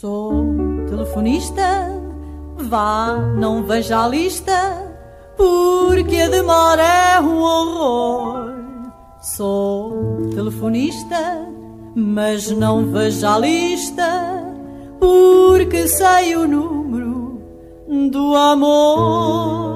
Sou telefonista, vá, não veja a lista, porque a demora é um horror. Sou telefonista, mas não veja a lista, porque sei o número do amor.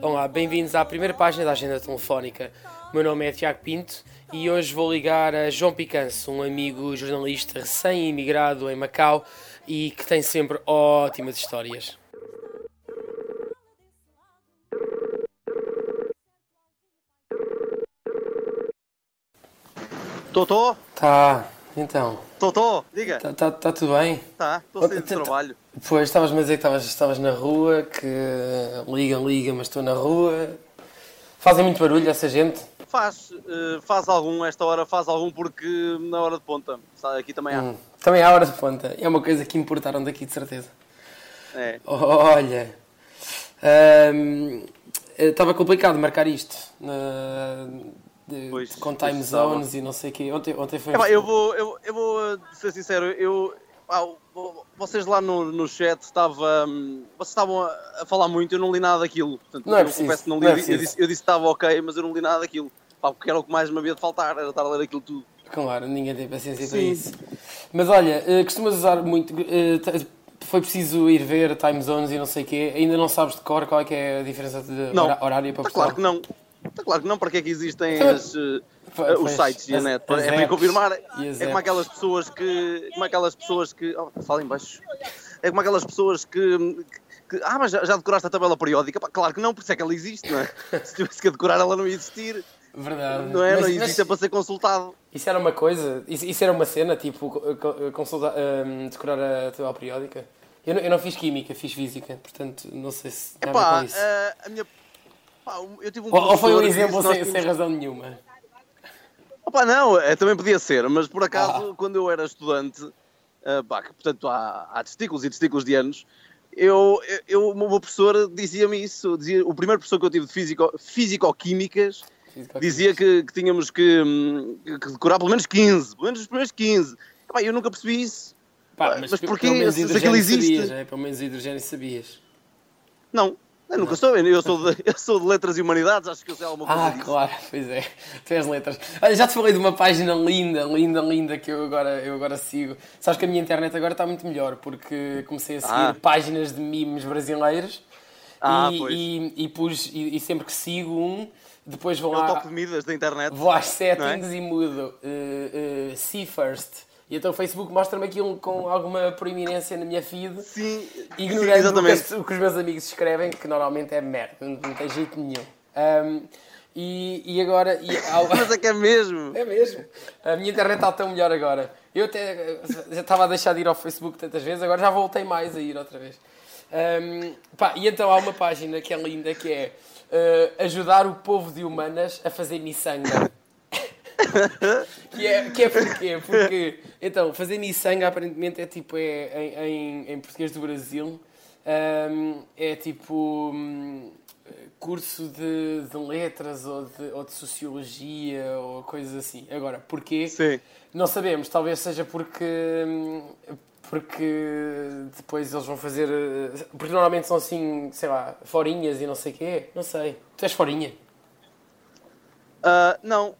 Olá, bem-vindos à primeira página da Agenda Telefónica. O meu nome é Tiago Pinto e hoje vou ligar a João Picanço, um amigo jornalista recém-imigrado em Macau e que tem sempre ótimas histórias. Totó? Tá, então, Totó? Diga. tá, tá, tá tudo bem? Tá, estou de tá- trabalho. Pois, estavas-me a dizer que estavas, na rua, que liga, liga, mas estou na rua. Fazem muito barulho essa gente? Faz, eh, faz algum, esta hora faz algum porque na hora de ponta. Aqui também há. Hum, Também há hora de ponta. É uma coisa que importaram daqui, de certeza. É. Olha, hum, estava complicado marcar isto de- Pois, com time zones e não sei o quê. Ontem, ontem foi. Epá, eu vou, eu, eu vou eh, ser sincero, eu. o- vocês lá no, no chat estava, hum, vocês estavam a, a falar muito, eu não li nada daquilo. Portanto, Não é eu preciso, confesso que não li. não é eu, disse, eu disse que estava ok, mas eu não li nada daquilo. Pá, porque era o que mais me havia de faltar, era estar a ler aquilo tudo. Claro, ninguém tem paciência para Sim. isso. Mas olha, eh, costumas usar muito. eh, Foi preciso ir ver time zones e não sei o quê. Ainda não sabes de cor qual é que é a diferença de Não. horária para Está Portugal? claro que não. Está claro que não, para que é que existem Então, as, Foi- os sites e a net? as é para confirmar. É como aquelas pessoas que. Como aquelas pessoas que. Oh, fala em baixo. É como aquelas pessoas que. que- ah, mas já, já decoraste a tabela periódica? Pá, claro que não, por isso é que ela existe, não é? Se tivesse que decorar, ela não ia existir. Verdade. Não é? Mas- não mas existe é para ser consultado. Isso era uma coisa? Isso, isso era uma cena? Tipo, consultar, hum, decorar a tabela periódica? Eu não, eu não fiz química, fiz física, portanto não sei se a Epá, isso. eh, a minha. Pá, eu tive um Ou, ou foi um exemplo sem, sem tínhamos- razão nenhuma? Opa, não, é, também podia ser, mas por acaso, Ah. quando eu era estudante, ah, pá, que, portanto há, há testículos e testículos de anos, eu, eu, eu- o meu professor dizia-me isso. Dizia, o primeiro professor que eu tive de físico, físico-químicas Física- dizia que, que tínhamos que, hum, que decorar pelo menos 15, pelo menos os primeiros 15. Epá, eu nunca percebi isso. Pá, mas pe- porquê? Se- aquilo existe. Sabias, é? Pelo menos hidrogênio sabias. Não, eu nunca sou. Eu sou, de, eu sou de letras e humanidades, acho que eu sei alguma coisa Ah, disso. claro, pois é. Tu és letras. Olha, já te falei de uma página linda, linda, linda que eu agora, eu agora sigo. Sabes que a minha internet agora está muito melhor porque comecei a seguir Ah. páginas de memes brasileiros Ah, e, pois. e, e pus, e, e sempre que sigo um, depois vou É o lá, toque de medidas da internet. vou às settings Não é? e mudo uh, uh, see first. E então o Facebook mostra-me aquilo com alguma proeminência na minha feed. Sim, Ignorando sim, o, que o que os meus amigos escrevem, que normalmente é merda, não, não tem jeito nenhum. Ahm, e, e agora. E, ao- Mas é que é mesmo. é mesmo. A minha internet está tão melhor agora. Eu até já estava a deixar de ir ao Facebook tantas vezes, agora já voltei mais a ir outra vez. Ahm, pá, e então há uma página que é linda que é ah, ajudar o povo de humanas a fazer miçanga. Que, é, que é porquê? Porque, então, fazer miçanga aparentemente é tipo, é, em, em, em português do Brasil, ahm, é tipo hum, curso de, de letras ou de, ou de sociologia ou coisas assim. Agora, porquê? Sim. Não sabemos, talvez seja porque. hum, Porque depois eles vão fazer. eh, Porque normalmente são assim, sei lá, forinhas e não sei o quê. Não sei. Tu és forinha? Ah, não,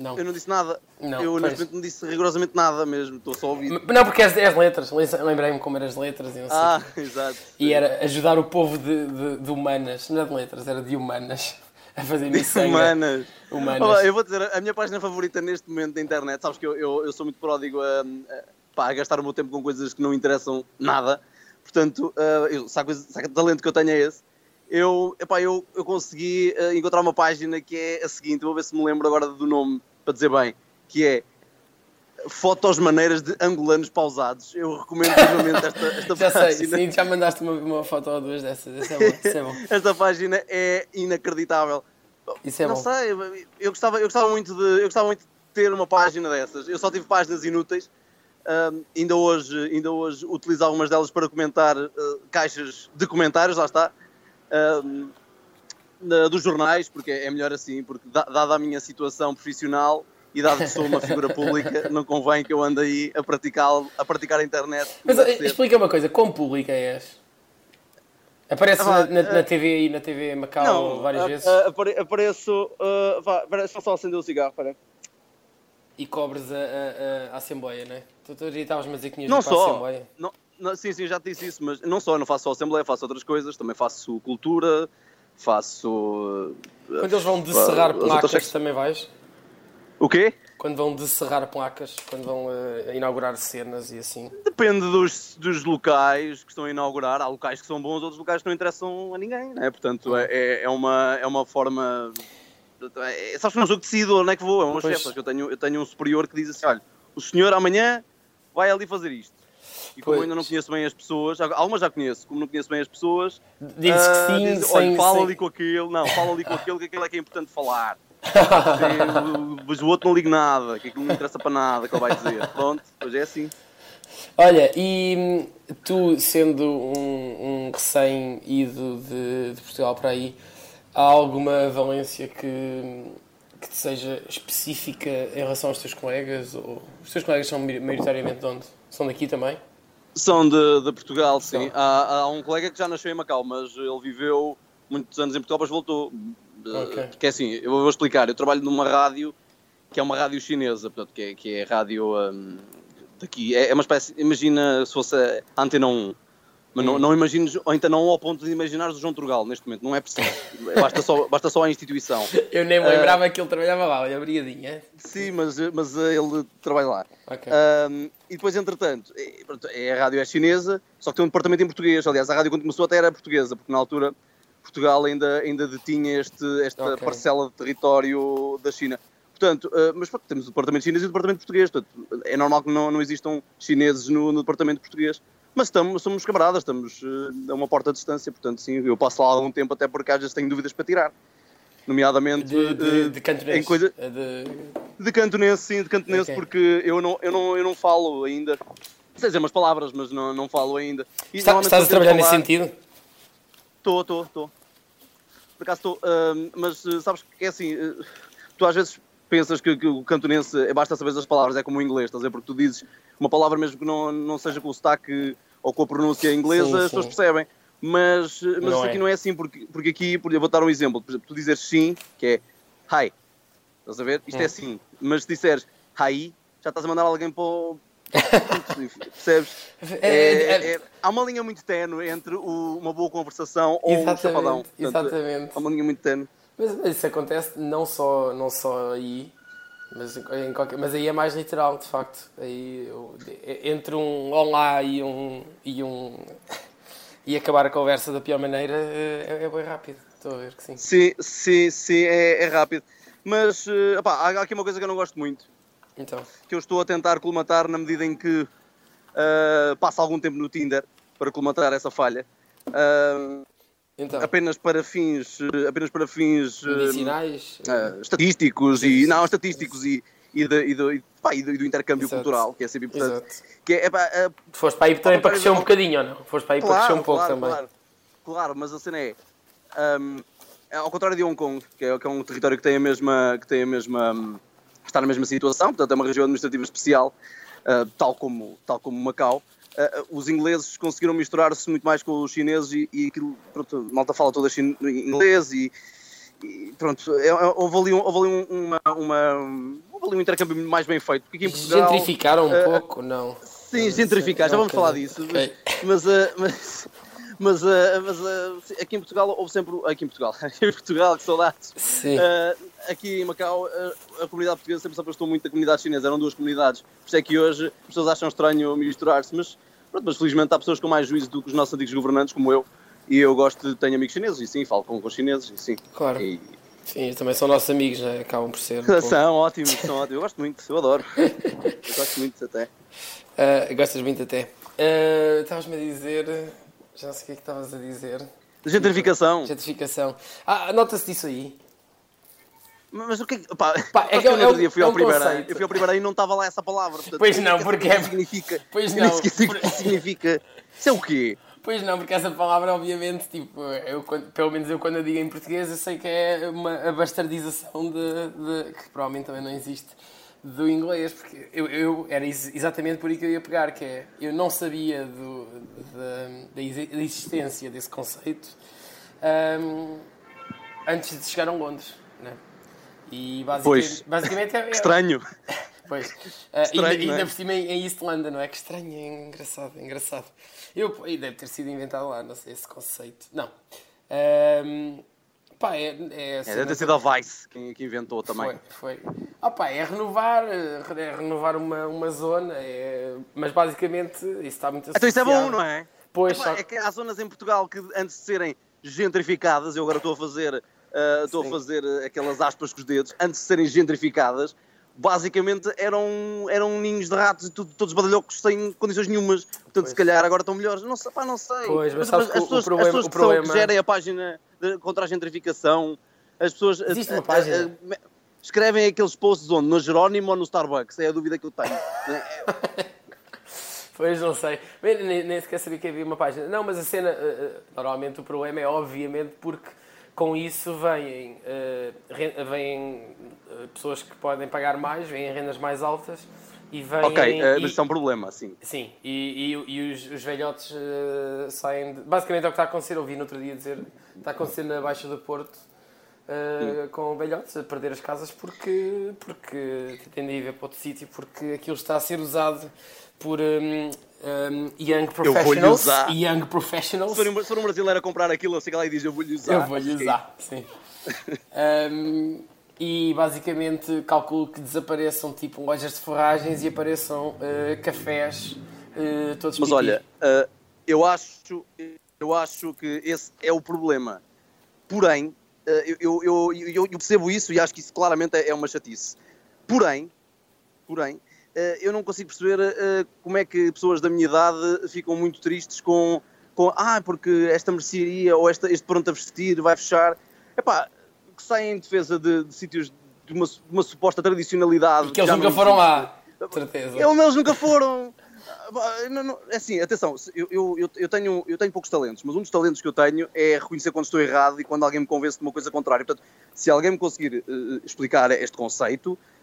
Não. eu não disse nada. Não, eu neste momento não disse rigorosamente nada mesmo, estou só a ouvir. Não, porque és, és letras. Lembrei-me como eras letras e não sei. o Ah, exato. E era ajudar o povo de, de, de humanas, não é de letras, era de humanas, a fazer miçanga. Humanas. Humanas. Olha, eu vou dizer, a minha página favorita neste momento da internet, sabes que eu, eu, eu sou muito pródigo a, a, pá, a gastar o meu tempo com coisas que não interessam nada. Portanto, eu, coisa, se há talento que eu tenho é esse. Eu, epá, eu, eu consegui ah, encontrar uma página que é a seguinte, vou ver se me lembro agora do nome, para dizer bem, que é Fotos Maneiras de Angolanos Pausados. Eu recomendo vivamente esta, esta Já sei, página. sim, já mandaste uma, uma foto ou duas dessas. Isso é bom. Isso é bom. Esta página é inacreditável. Isso é não bom. sei, eu- eu gostava, eu, gostava muito de, eu gostava muito de ter uma página dessas. Eu só tive páginas inúteis. Ahm, ainda, hoje, ainda hoje utilizo algumas delas para comentar ah, caixas de comentários, lá está, na- dos jornais, porque é melhor assim, porque da- dada a minha situação profissional, e dado que sou uma figura pública, não convém que eu ande aí a praticar, a praticar a internet. Mas eh, explica uma coisa, quão pública és? Aparece Ah, na, na eh, TV aí, na TV Macau várias a- vezes apare- apareço. Uh, vá, deixa só acender o cigarro, espera. e cobres a, a- a- Assembleia, não é? Tu tu estavas-me a dizer que tinhas Não para a só. Assembleia. Não, não, sim, sim, já te disse isso, mas não só, não faço só Assembleia, faço outras coisas, também faço cultura, faço. uh, Quando eles vão uh, descerrar as outras placas, secções. também vais? O quê? Quando vão descerrar placas, quando vão eh, inaugurar cenas e assim. Depende dos, dos locais que estão a inaugurar. Há locais que são bons, outros locais que não interessam a ninguém, né? Portanto, é, é, é uma, é uma forma. É, sabes que não sou que decido onde é que vou, é uma Pois. chefe. Eu tenho, eu tenho um superior que diz assim: olha, o senhor amanhã vai ali fazer isto. E como Pois. ainda não conheço bem as pessoas, algumas já conheço, como não conheço bem as pessoas, Diz ah, que sim, diz, sem... olha, fala sem- ali com aquele, não, fala ali com aquele, que aquele é que é importante falar. Sim, Pois o outro não liga nada, que aquilo não interessa para nada, que ele vai dizer. Pronto, pois é assim. Olha, e hum, tu sendo um, um recém-ido de, de Portugal para aí, há alguma valência que, que te seja específica em relação aos teus colegas? Ou... Os teus colegas são maioritariamente de onde? São daqui também? São de, de Portugal, sim. Há, há um colega que já nasceu em Macau, mas ele viveu muitos anos em Portugal, mas voltou. Ok. Que é assim, eu vou explicar. Eu trabalho numa rádio que é uma rádio chinesa, portanto, que é, que é rádio hum, daqui. É, é uma espécie. Imagina se fosse a Antena 1. Mas não, Hum. não imagines, ou então não ao ponto de imaginares o João Turgal neste momento, não é preciso. Basta só, basta só a instituição. Eu nem me Ah. lembrava que ele trabalhava lá, olha, brigadinha. Sim, mas, mas eh, ele trabalha lá. Ok. Um, e depois, entretanto, é, pronto, é, a rádio é chinesa, só que tem um departamento em português. Aliás, a rádio quando começou até era portuguesa, porque na altura Portugal ainda, ainda detinha este, esta Ok. parcela de território da China. Portanto, uh, mas pronto, temos o departamento chinês e o departamento português. Portanto, é normal que não, não existam chineses no, no departamento português. Mas estamos, somos camaradas, estamos uh, a uma porta de distância. Portanto, sim, eu passo lá algum tempo até porque às vezes tenho dúvidas para tirar. Nomeadamente De, de, uh, de cantonês. coisa- É De... de cantonense, sim, de cantonense, Ok. porque eu não, eu, não, eu não falo ainda. Sei dizer umas palavras, mas não, não falo ainda. E Está- estás a trabalhar nesse falar- sentido? Estou, estou, estou. Por acaso estou. ahm, mas eh, sabes que é assim, eh, tu às vezes pensas que, que o cantonense é basta saber as palavras, é como o inglês, estás a ver? Porque tu dizes uma palavra mesmo que não, não seja com o sotaque ou com a pronúncia inglesa, Sim, as pessoas percebem. Mas, mas Não aqui é. não é assim, porque, porque aqui, por- eu vou dar um exemplo. Por exemplo, tu dizes sim, que é hi, estás a ver? Isto Hum. é sim. Mas se disseres hi, já estás a mandar alguém para o. Percebes? É- É- é- é- há uma linha muito ténue entre o- uma boa conversação ou um chapadão. Exatamente, exatamente. Há uma linha muito ténue. Mas, isso acontece não só, não só aí, mas, em qualquer, mas aí é mais literal, de facto. Aí, eu- entre um olá e um, e um. e acabar a conversa da pior maneira é, é bem rápido. Estou a ver que sim. Sim, sim, sim, é, é rápido. Mas eh, opá, há aqui uma coisa que eu não gosto muito, Então, que eu estou a tentar colmatar na medida em que ah, passo algum tempo no Tinder para colmatar essa falha. Ah, então apenas para fins, eh, apenas para fins eh, medicinais. ah, estatísticos e não estatísticos e, e, de- e do, e, pá, e do, e do intercâmbio Exato. cultural, que é sempre importante. Exato. Que é, epá, ah, Foste para aí também para crescer um bocadinho, ou não? Foste para aí para crescer um pouco claro, também. Claro, claro, mas a cena é, hum, é ao contrário de Hong Kong, que é, que é um território que tem a mesma, que tem a mesma, hum, está na mesma situação, portanto é uma região administrativa especial, ah, tal como, tal como Macau. Ah, os ingleses conseguiram misturar-se muito mais com os chineses e, e aquilo, pronto, malta fala toda inglês e, e pronto, é- é- houve ali, um, houve ali um, uma, uma- houve ali um intercâmbio mais bem feito, porque Portugal... Gentrificaram um ah, pouco, não? Sim, gentrificar, já vamos falar disso. Ok. Mas, mas, ah, mas, mas, mas, aqui em Portugal houve sempre. Aqui em Portugal, aqui em Portugal, que saudades. Sim. Ah, aqui em Macau, ah, a comunidade portuguesa sempre se afastou muito da comunidade chinesa, eram duas comunidades. Por isso é que hoje as pessoas acham estranho misturar-se, mas, pronto, mas felizmente há pessoas com mais juízo do que os nossos antigos governantes, como eu, e eu gosto de. tenho amigos chineses, e sim, falo com, com os chineses, e sim. Claro. E, Sim, também são nossos amigos, né? acabam por ser. um são ótimos, são ótimos, eu gosto muito, eu adoro. Eu gosto muito até. Ah, gostas muito até. Ah, Estavas-me a dizer. Já não sei o que é que estavas a dizer. Gentrificação. Certificação. Ah, nota-se disso aí. Mas o que é que. Pá, é que é no um- outro dia fui é ao um primeiro. Eu fui ao primeiro e não estava lá essa palavra. portanto, Pois eu não, porque é- que significa. Pois Eu não. que significa. Isso é o quê? Pois não, porque essa palavra, obviamente, tipo, eu, pelo menos eu quando a digo em português, eu sei que é uma bastardização de, de- que provavelmente também não existe. do inglês, porque eu, eu era ex- exatamente por aí que eu ia pegar, que é, eu não sabia do, da, da exi- da existência desse conceito ahm, antes de chegar a Londres? E basicamente, Pois. basicamente é, é- estranho. Pois. Ah, Estranho, ainda, não é? ainda por cima em London, não é? Que estranho, é engraçado, é engraçado. Eu, e deve ter sido inventado lá, não sei, esse conceito. Não. Ahm, pá, é. é, É, deve ter sido a Vice quem, que inventou também. Foi, foi. Ah, pá, é renovar, é renovar uma, uma zona, é, mas basicamente isso está muito Então isso é bom, associado. não é? Pois, Epá, só É que há zonas em Portugal que antes de serem gentrificadas, eu agora estou a fazer, ah, estou a fazer ah, aquelas aspas com os dedos, antes de serem gentrificadas, basicamente eram, eram ninhos de ratos e tudo, todos badalhocos sem condições nenhumas. Portanto, se Pois. calhar agora estão melhores. Não sei, pá, não sei. Pois, mas sabes as pessoas, problema- as pessoas que, são- que problema- gerem a página de- contra a gentrificação, as pessoas Existe uma ah, página? ah, ah, escrevem aqueles posts onde? No Jerónimo ou no Starbucks? É a dúvida que eu tenho. Pois não sei. Bem, nem, nem sequer sabia que havia uma página. Não, mas a cena. normalmente o problema é obviamente porque com isso vêm, ren- vêm eh, pessoas que podem pagar mais, vêm rendas mais altas e vêm. ok, e- mas isso é um problema, sim. Sim, e, e, e os, os velhotes eh, saem. De... Basicamente é o que está a acontecer. Eu vi no outro dia dizer. Está a acontecer na Baixa do Porto. eh, com velhotes a perder as casas porque, porque tendem a ir para outro sítio porque aquilo está a ser usado por um, um, young vou-lhe professionals usar. young professionals Se for, um, se for um brasileiro a comprar aquilo, eu sei que lá e diz eu vou-lhe usar. eu vou-lhe usar sim Um, e basicamente calculo que desapareçam tipo lojas de forragens e apareçam eh, cafés eh, todos Mas pipi. olha, ah, eu, acho, eu acho que esse é o problema. Porém, eu, eu, eu, eu- percebo isso e acho que isso claramente é é uma chatice. Porém, porém eu não consigo perceber ah, como é que pessoas da minha idade ficam muito tristes com, com ah, porque esta mercearia ou esta, este pronto a vestir vai fechar. Epá, que saem em defesa de, de sítios de uma, de uma suposta tradicionalidade. Porque eles já nunca foram lá, certeza. Eles nunca foram. Não, não, é assim, atenção, eu, eu, eu, tenho, eu tenho poucos talentos, mas um dos talentos que eu tenho é reconhecer quando estou errado e quando alguém me convence de uma coisa contrária. Portanto, se alguém me conseguir eh, explicar este conceito, eh,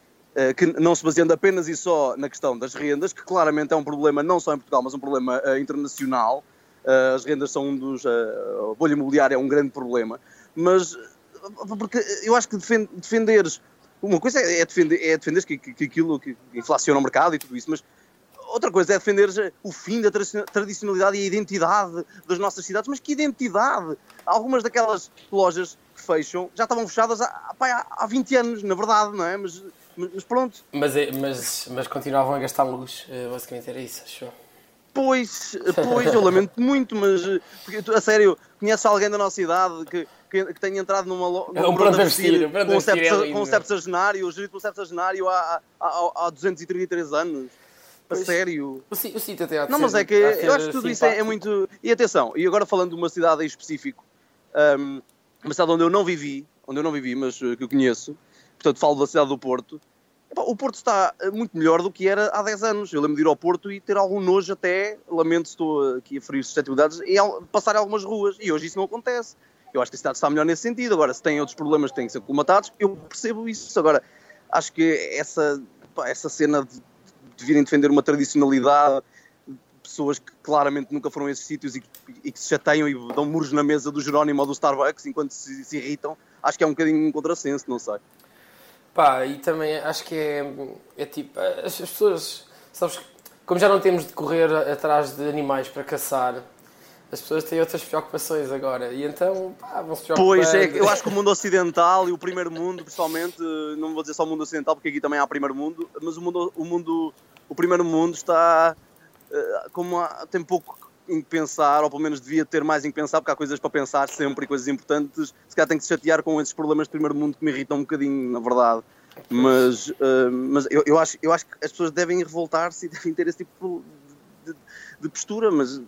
que não se baseando apenas e só na questão das rendas, que claramente é um problema não só em Portugal, mas um problema eh, internacional. Eh, as rendas são um dos. eh, a bolha imobiliária é um grande problema, mas eh, porque eu acho que defend, defenderes. Uma coisa é defender, é defenderes que, que, que aquilo que inflaciona o mercado e tudo isso, mas outra coisa é defender o fim da tradici- tradicionalidade e a identidade das nossas cidades. Mas que identidade? Algumas daquelas lojas que fecham já estavam fechadas há, há- há 20 anos, na verdade, não é? Mas, mas, pronto. Mas, é- mas, mas continuavam a gastar luz, eh, basicamente era isso, acho eu. Pois, pois, eu lamento muito, mas eh, a sério, conheces alguém da nossa idade que, que, que tenha entrado numa loja É um pronto a vestir, um com, um vestir é um sepsagenário, gerido por um sepsagenário há, há, há 233 anos. A Pois. sério. O, sítio até há Não, mas é que eu acho que tudo isso é, é simpático. muito. E atenção, e agora falando de uma cidade em específico, hum, uma cidade onde eu não vivi, onde eu não vivi, mas eh, que eu conheço, portanto falo da cidade do Porto. O Porto está eh, muito melhor do que era há 10 anos. Eu lembro de ir ao Porto e ter algum nojo até, lamento se estou aqui a ferir suscetibilidades, e passar algumas ruas. E hoje isso não acontece. Eu acho que a cidade está melhor nesse sentido. Agora, se tem outros problemas que têm que ser colmatados, eu percebo isso. Agora, acho que essa, pá, essa cena de, de virem defender uma tradicionalidade, pessoas que claramente nunca foram a esses sítios e, que- e que se chateiam e dão muros na mesa do Jerónimo ou do Starbucks enquanto se, se irritam, acho que é um bocadinho um contrassenso, não sei. Pá, e também acho que é, é tipo, as, as pessoas, sabes, como já não temos de correr atrás de animais para caçar, as pessoas têm outras preocupações agora, e então, pá, vão se preocupar. Pois é, eu acho que o mundo ocidental e o primeiro mundo, principalmente, não vou dizer só o mundo ocidental, porque aqui também há primeiro mundo, mas o mundo, o, mundo, o primeiro mundo está eh, como há, tem pouco em que pensar, ou pelo menos devia ter mais em que pensar, porque há coisas para pensar sempre e coisas importantes. Se calhar tem que se chatear com esses problemas de primeiro mundo que me irritam um bocadinho, na verdade. Mas, eh, mas eu, eu, acho, eu acho que as pessoas devem revoltar-se e devem ter esse tipo de, de- de postura, mas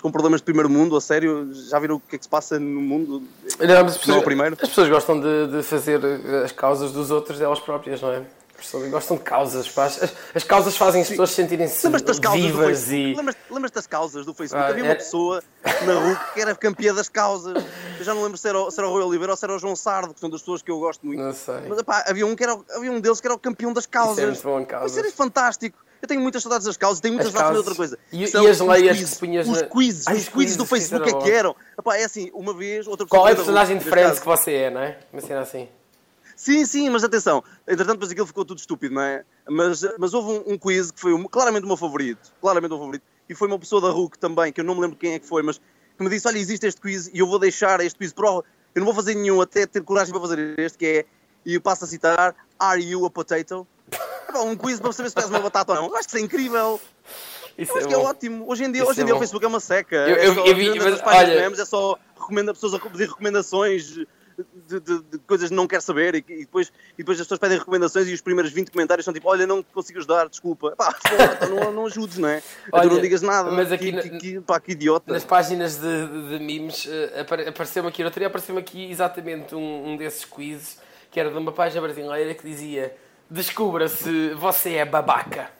com problemas de primeiro mundo, a sério, já viram o que é que se passa no mundo? Não, as Não é pessoas, o primeiro? as pessoas gostam de, de fazer as causas dos outros delas próprias, não é? As pessoas gostam de causas. As, as causas fazem as pessoas sentirem-se causas do vivas e... Lembras- Lembras-te das causas do Facebook? Ah, Havia é- uma pessoa na rua que era campeã das causas. Eu já não lembro se era, se era o Rui Oliveira ou se era o João Sardo, que são das pessoas que eu gosto muito. Não sei. Mas epá, havia, um que era, havia um deles que era o campeão das causas. Isso é muito bom, causas. Mas era fantástico. Eu tenho muitas saudades das causas, tenho muitas As saudades de causas. outra coisa. E- e as leias quizzes. que punhas Os na- quizzes, Ai, os os quizzes do Facebook isso é era que eram. Epá, é assim, uma vez, outra Qual é a personagem de Friends que você é, não é? Uma cena assim. Sim, sim, mas atenção. Entretanto, depois aquilo ficou tudo estúpido, não é? Mas, mas houve um, um quiz que foi um- claramente o meu favorito. Claramente o meu favorito. E foi uma pessoa da RUC também, que eu não me lembro quem é que foi, mas que me disse: Olha, existe este quiz e eu vou deixar este quiz para. Eu não vou fazer nenhum até ter coragem para fazer este, que é. E eu passo a citar: Are you a potato? É pá, um quiz para saber se tu és uma batata ou não. Eu acho que isso é incrível. Isso Eu acho é que é bom. ótimo. Hoje em dia, Isso hoje em é dia bom. o Facebook é uma seca. Eu- É eu- só- eu vi- mas, de olha- memes é só recomenda pessoas a pedir recomendações de, de- de coisas que não quer saber e, e depois, e depois as pessoas pedem recomendações e os primeiros 20 comentários são tipo, olha, não consigo ajudar, desculpa. Pá, pô, então não, não ajudes, não é? Olha, tu não digas nada. mas aqui que, que, pá, que idiota. Nas páginas de, de, memes eh, apare- apareceu-me aqui, eu teria apareceu-me aqui exatamente um, um desses quizzes que era de uma página brasileira que dizia Descubra se você é babaca.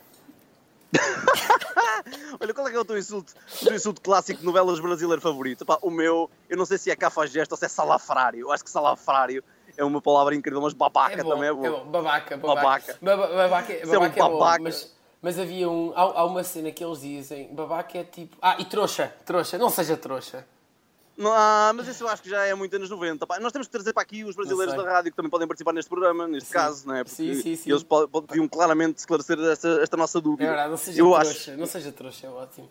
Olha, qual é que é o teu insulto, o teu insulto clássico de novelas brasileiro favorito? O meu, eu não sei se é cafajeste ou se é salafrário. Eu acho que salafrário é uma palavra incrível, mas babaca É bom, também é bom. Babaca, babaca. Babaca. Baba- Babaca, é- é um babaca é bom, babaca. mas, mas havia um. Há, há uma cena que eles dizem: babaca é tipo. Ah, e trouxa, trouxa, não seja trouxa. Não, ah, mas isso eu acho que já é muito anos 90. Pá, nós temos que trazer para aqui os brasileiros da rádio que também podem participar neste programa, neste Sim. caso, não é? Porque Sim, sim, sim. eles po- po- podiam claramente esclarecer esta, esta nossa É dúvida. verdade, não seja eu trouxa, acho. não seja trouxa, é ótimo.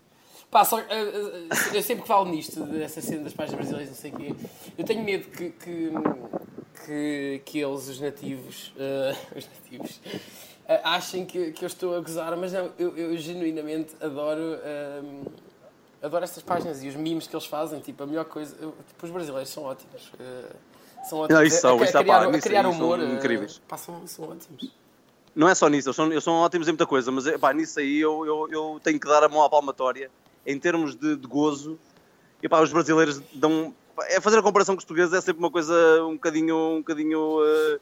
Pá, só, eh, eh, eu sempre que falo nisto, dessa cena das páginas brasileiras, não sei o quê, eu tenho medo que, que, que, que eles, os nativos, eh, os nativos, eh, achem que, que eu estou a gozar, mas não, eu, eu genuinamente adoro, eh, adoro estas páginas e os memes que eles fazem, tipo, a melhor coisa, eu- tipo, os brasileiros são ótimos. eh, são ótimos Não, isso são, a, a, isso, criar, a criar são humor. eh, incríveis. Pá, são, são ótimos. Não é só nisso, eles são, eles são ótimos em muita coisa, mas pá, nisso aí eu, eu, eu tenho que dar a mão à palmatória. Em termos de, de gozo, e pá, os brasileiros dão. É fazer a comparação com os portugueses é sempre uma coisa um bocadinho. Um bocadinho eh,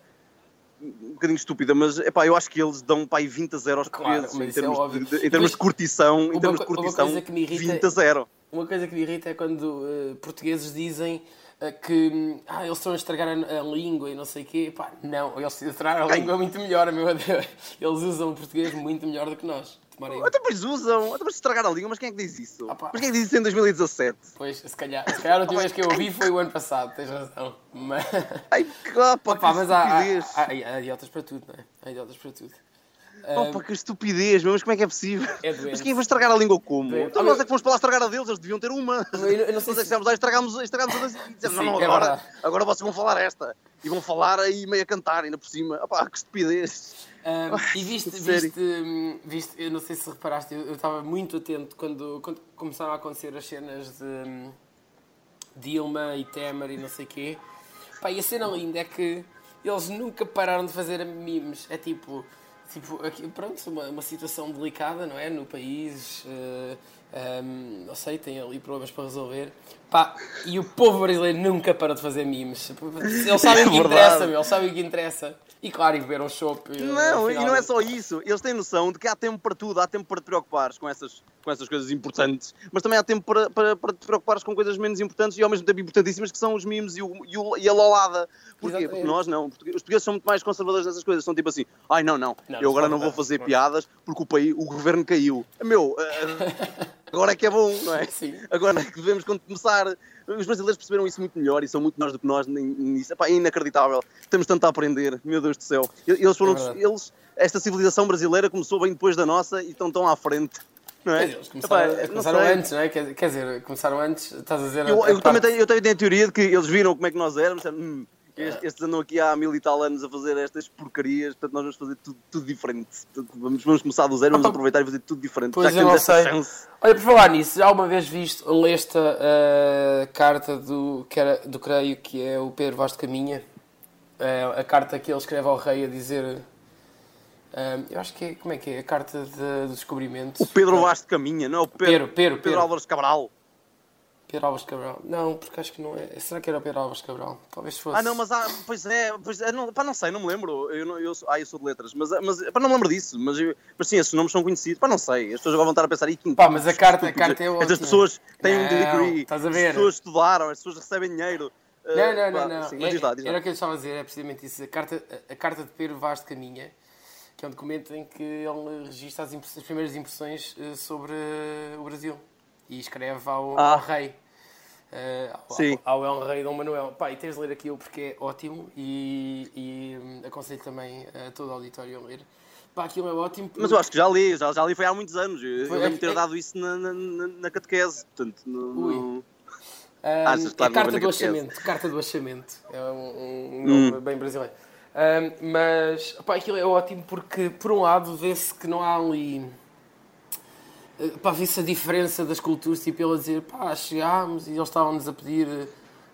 um bocadinho estúpida, mas epá, eu acho que eles dão pá, aí 20 a 0 aos Claro, portugueses mas em é termos, óbvio. de, de- em termos de curtição, em termos de me irrita 20 a 0. Uma coisa que me irrita é quando eh, portugueses dizem eh, que ah, eles estão a estragar a, a língua e não sei o quê. Pá, não, eles estragam a Ai. língua muito melhor, meu Deus. Eles usam o português muito melhor do que nós. Tomarem. Até depois usam, até depois estragar a língua, mas quem é que diz isso? Ah, pá. mas quem é que diz isso em 2017? Pois, se calhar, se calhar a última vez que eu ouvi foi o ano passado, tens razão. Mas, Ai, ah, pá, Opa, que mas há, há, há, há idiotas para tudo, não é? Há idiotas para tudo. Opa, que estupidez, meu, mas como é que é possível? É doente. mas quem vai estragar a língua como? Doente. Então nós é que fomos para lá estragar a deles, eles deviam ter uma. Eu não- eu não sei Nós é que se- dissemos, ah, estragámos, estragámos a deles e Sim, não, não, é agora, verdade. agora vocês vão falar esta. E vão falar aí meio a cantar, ainda por cima. Opá, que estupidez. Um, e viste, viste, hum, viste, eu não sei se reparaste, eu eu estava muito atento quando, quando começaram a acontecer as cenas de hum, Dilma e Temer e não sei o quê. Pá, e a cena linda é que eles nunca pararam de fazer memes. É tipo, tipo aqui, pronto, uma, uma situação delicada, não é? No país, eh, hum, não sei, tem ali problemas para resolver. Pá, e o povo brasileiro nunca para de fazer memes. Eles sabem o que É interessa, meu, eles sabem o que interessa. E claro, e beberam chopp. e, Não, e não é só isso. Eles têm noção de que há tempo para tudo, há tempo para te preocupares com essas, com essas coisas importantes, mas também há tempo para, para, para te preocupares com coisas menos importantes e ao mesmo tempo importantíssimas, que são os memes e, o, e, o- e a lolada. Porquê? Exatamente. Porque nós não. Os portugueses são muito mais conservadores nessas coisas. São tipo assim, ai não, não, Não, eu agora não vou fazer piadas porque o, país, o governo caiu. Meu, eh, agora é que é bom, não é? Sim. Agora é que devemos começar. Os brasileiros perceberam isso muito melhor e são muito melhores do que nós nisso. Epá, é inacreditável. Temos tanto a aprender, meu Deus do céu. Eles foram. É eles, esta civilização brasileira começou bem depois da nossa e estão tão à frente. Não é? Eles começaram, Epá, não começaram sei. antes, não é? Quer, quer dizer, começaram antes, estás a dizer. Eu, a eu também tenho, eu tenho a teoria de que eles viram como é que nós éramos. disseram, Hum, estes, andam aqui há mil e tal anos a fazer estas porcarias, portanto nós vamos fazer tudo, tudo diferente. Portanto, Vamos, vamos começar do zero, vamos Opa, aproveitar e fazer tudo diferente. Pois Já que eu não sei. chance. Olha, por falar nisso, já uma vez visto, leste a carta do, que era, do creio que é o Pedro Vaz de Caminha, É, a carta que ele escreve ao rei a dizer. eu acho que é. Como é que é? A carta de- do descobrimento. O Pedro Vaz de Caminha, não é o Pedro, Pedro, Pedro, Pedro Pedro. Álvares Cabral. Pedro Álvares Cabral. Não, porque acho que não é. Será que era o Pedro Álvares Cabral? Talvez fosse. Ah, não, mas há, pois é, pois é não, pá, não sei, não me lembro. Eu, não, eu, sou, ah, eu sou de letras, mas, mas pá, não me lembro disso. Mas, eu- mas sim, esses nomes são conhecidos, pá, não sei. As pessoas agora vão estar a pensar, e Pá, mas a carta- a carta é ótima. Estas pessoas têm um Não, degree, estás a as ver? pessoas estudaram, as pessoas recebem dinheiro. Não, não, pá, não, não. sim, É- mas diz lá, diz lá. Era o que eu estava a dizer, é precisamente isso. A carta, a, a carta de Pedro Vaz de Caminha, que é um documento em que ele registra as, as primeiras impressões eh, sobre o Brasil e escreve ao, Ah. ao rei. eh, ao, ao, El Rei Dom Manuel. Pá, e tens de ler aquilo porque é ótimo e, e hum, aconselho também a todo o auditório a ler. Pá, aquilo é ótimo. Mas eu acho que já li, já, já li foi há muitos anos. Eu, Foi- eu lembro de ter é- dado isso na, na, na, catequese. Portanto, no, no- Ah, Achas, claro, a carta do achamento. Carta do achamento. É um, um Hum. nome bem brasileiro. Ah, mas pá, aquilo é ótimo porque, por um lado, vê-se que não há ali. Eh, Pá, vê-se a diferença das culturas, tipo ele a dizer, pá, chegámos e eles estavam-nos a pedir.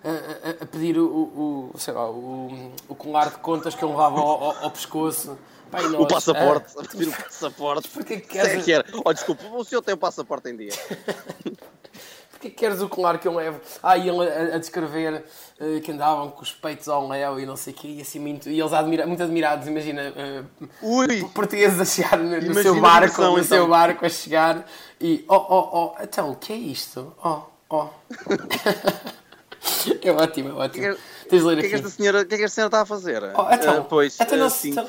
A, a- a pedir o, o, o, sei lá, o, o colar de contas que eu levava ao, ao- ao pescoço. Pá, e o nós, passaporte. ah, A pedir o passaporte. Porquê que Isso é queres- que era. Oh, desculpa, o senhor tem o passaporte em dia. Que queres o colar que eu levo? Ah, e ele a, a descrever eh, que andavam com os peitos ao léu e não sei o quê, e assim muito. E eles admira, muito admirados, imagina, eh, Ui! portugueses a chegar no, Imagina seu barco, diversão, no então. seu barco a chegar e oh, oh, oh, então, o que é isto? Oh, oh. é ótimo, é ótimo. Que- Tens de ler O que é que esta senhora, o que é que esta senhora está a fazer? Oh, então, Ah, pois, então não sim. se.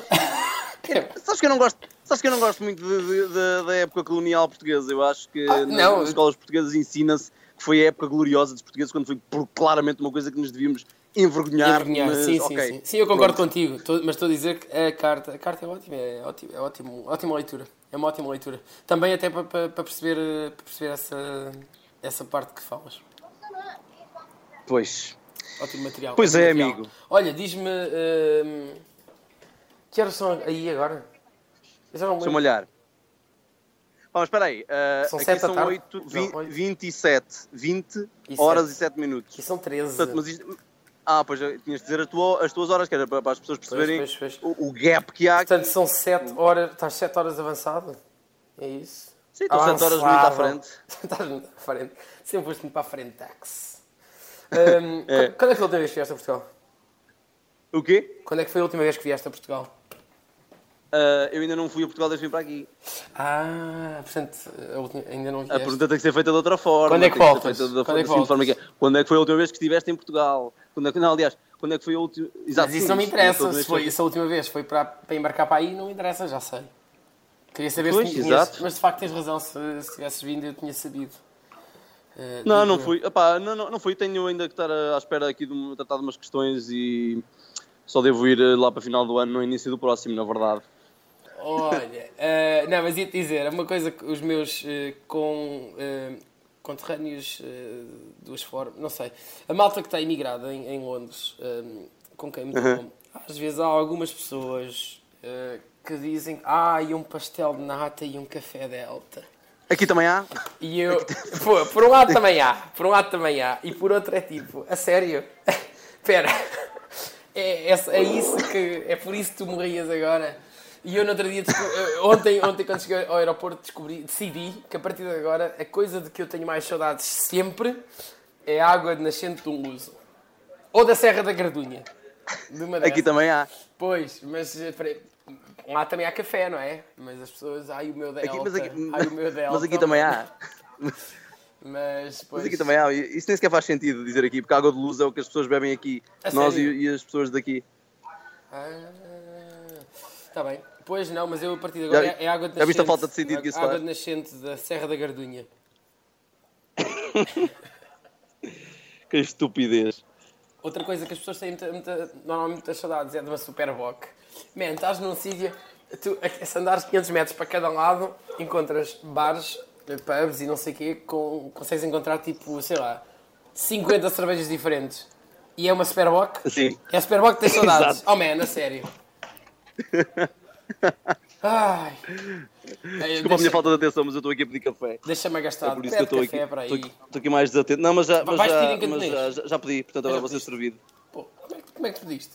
Sabes que eu não gosto, sabes que eu não gosto muito de- de- de- da época colonial portuguesa. Eu acho que Ah, nas, não. nas escolas portuguesas ensina-se que foi a época gloriosa dos portugueses quando foi claramente uma coisa que nos devíamos envergonhar. Envergonhar, mas, sim, ok. sim, sim. Sim, eu concordo Pronto. contigo, mas estou a dizer que a carta, a carta é ótima, é ótima, é ótimo, ótima leitura. É uma ótima leitura. Também até para, para, para perceber, para perceber essa, essa parte que falas. Pois. Ótimo material. Pois ótimo é, material. amigo. Olha, diz-me. hum, que horas são aí agora? Deixa-me olhar. Bom, espera aí. ah, São aqui sete da são tarde? 8, Não, oito. 27. 20 E horas sete. e 7 minutos. Aqui são 13. Portanto, mas isto... Ah, pois tinhas de dizer a tua- as tuas horas, que era para, para as pessoas perceberem pois, pois. O, o gap que há. Portanto, são 7 horas. Estás 7 horas avançado? É isso? Sim, estou 7 horas muito à frente. Estás muito à frente. Sempre foste muito para a frente, tax. Hum, É. Quando é que foi a última vez que vieste a Portugal? O quê? Quando é que foi a última vez que vieste a Portugal? Ah, eu ainda não fui a Portugal desde que vim para aqui. Ah, portanto, a ainda não A vieste. pergunta tem que ser feita de outra forma. Quando é que voltas? Quando é que voltas? forma que é. Quando é que foi a última vez que estiveste em Portugal? Quando é que, não, aliás, quando é que foi a última. Exato, Mas isso não me interessa. Se, foi, se a última vez foi para, para embarcar para aí, não me interessa, já sei. Queria saber Pois, se tinhas, exato. mas de facto tens razão. Se, se tivesses vindo, eu tinha sabido. Eh, Não, não fui. Epá, não, não, não fui. Tenho ainda que estar à espera aqui de um- tratar de umas questões e só devo ir eh, lá para o final do ano, no início do próximo, na verdade. Olha, eh, não, mas ia-te dizer, é uma coisa que os meus eh, com, eh, conterrâneos duas formas, não sei, a malta que está imigrada em, em Londres, eh, com quem me dou, às vezes há algumas pessoas que dizem, ah, e um pastel de nata e um café delta. Aqui também há. E eu, pô, por um lado também há, por um lado também há, e por outro é tipo, a sério, espera, é, é, é isso que, é por isso que tu morrias agora. E eu no outro dia, eu- ontem, ontem quando cheguei ao aeroporto descobri, decidi que a partir de agora a coisa de que eu tenho mais saudades sempre é a água de nascente do Luso. Ou da Serra da Gardunha. De uma Aqui também há. Pois, mas eh, lá também há café, não é? Mas as pessoas, ai o meu delta, Aqui, mas, aqui, ai o meu delta. mas aqui também há. Mas, pois, Mas aqui também há. Isso nem sequer faz sentido dizer aqui, porque a água de luz é o que as pessoas bebem aqui. A Nós e, e as pessoas daqui. Ah, está bem. Pois não, mas eu a partir de agora Já- é, é água de já viste a nascente. falta de sentido que isso Água faz? de nascente da Serra da Gardunha. Que estupidez. Outra coisa que as pessoas têm muita, muita- normalmente muitas saudades é de uma Superboc. Man, estás num sítio, tu, se andares 500 metros para cada lado, encontras bares, pubs e não sei o quê, com, consegues encontrar tipo, sei lá, 50 cervejas diferentes. E é uma Superboc? Sim. É a Superboc que tem saudades. Exato. oh man, a sério. Ai. Desculpa a minha falta de atenção, mas eu estou aqui a pedir café. Deixa-me É gastar. por isso que eu estou aqui, café para aí. estou, aqui- estou aqui mais desatento. Não, mas já, mas já, mas cantonês? já, já pedi, portanto agora Já vou ser servido. Pô, como, é, que- é pediste?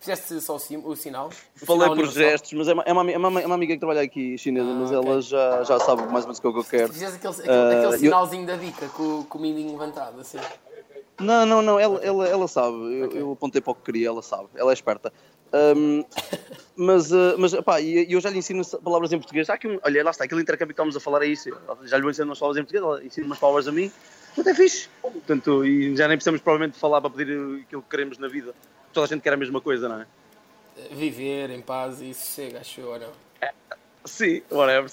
Fizeste só o, sim- o sinal? O Falei sinal por universal? gestos, mas é uma, é, uma, é, uma, é uma amiga que trabalha aqui chinesa, mas Ah, ok. ela já, já sabe mais ou menos o que é eu quero. Fizeste aquele, aquele, Ah, aquele eu- sinalzinho da dica com, com o mindinho levantado, assim. Não, não, não, ela, ela, ela sabe. Eu, eu apontei para o que queria, ela sabe. Ela é esperta. Ahm, mas, ah, mas pá, eu já lhe ensino palavras em português. Há aqui um, olha, lá está, aquele intercâmbio que estávamos a falar é isso. Eu Já lhe vou ensinar umas palavras em português, ela ensina umas palavras a mim. Portanto, é fixe. Portanto, e já nem precisamos provavelmente falar para pedir aquilo que queremos na vida. Toda a gente quer a mesma coisa, não é? Viver em paz e sossego, acho eu, não? Sim, whatever.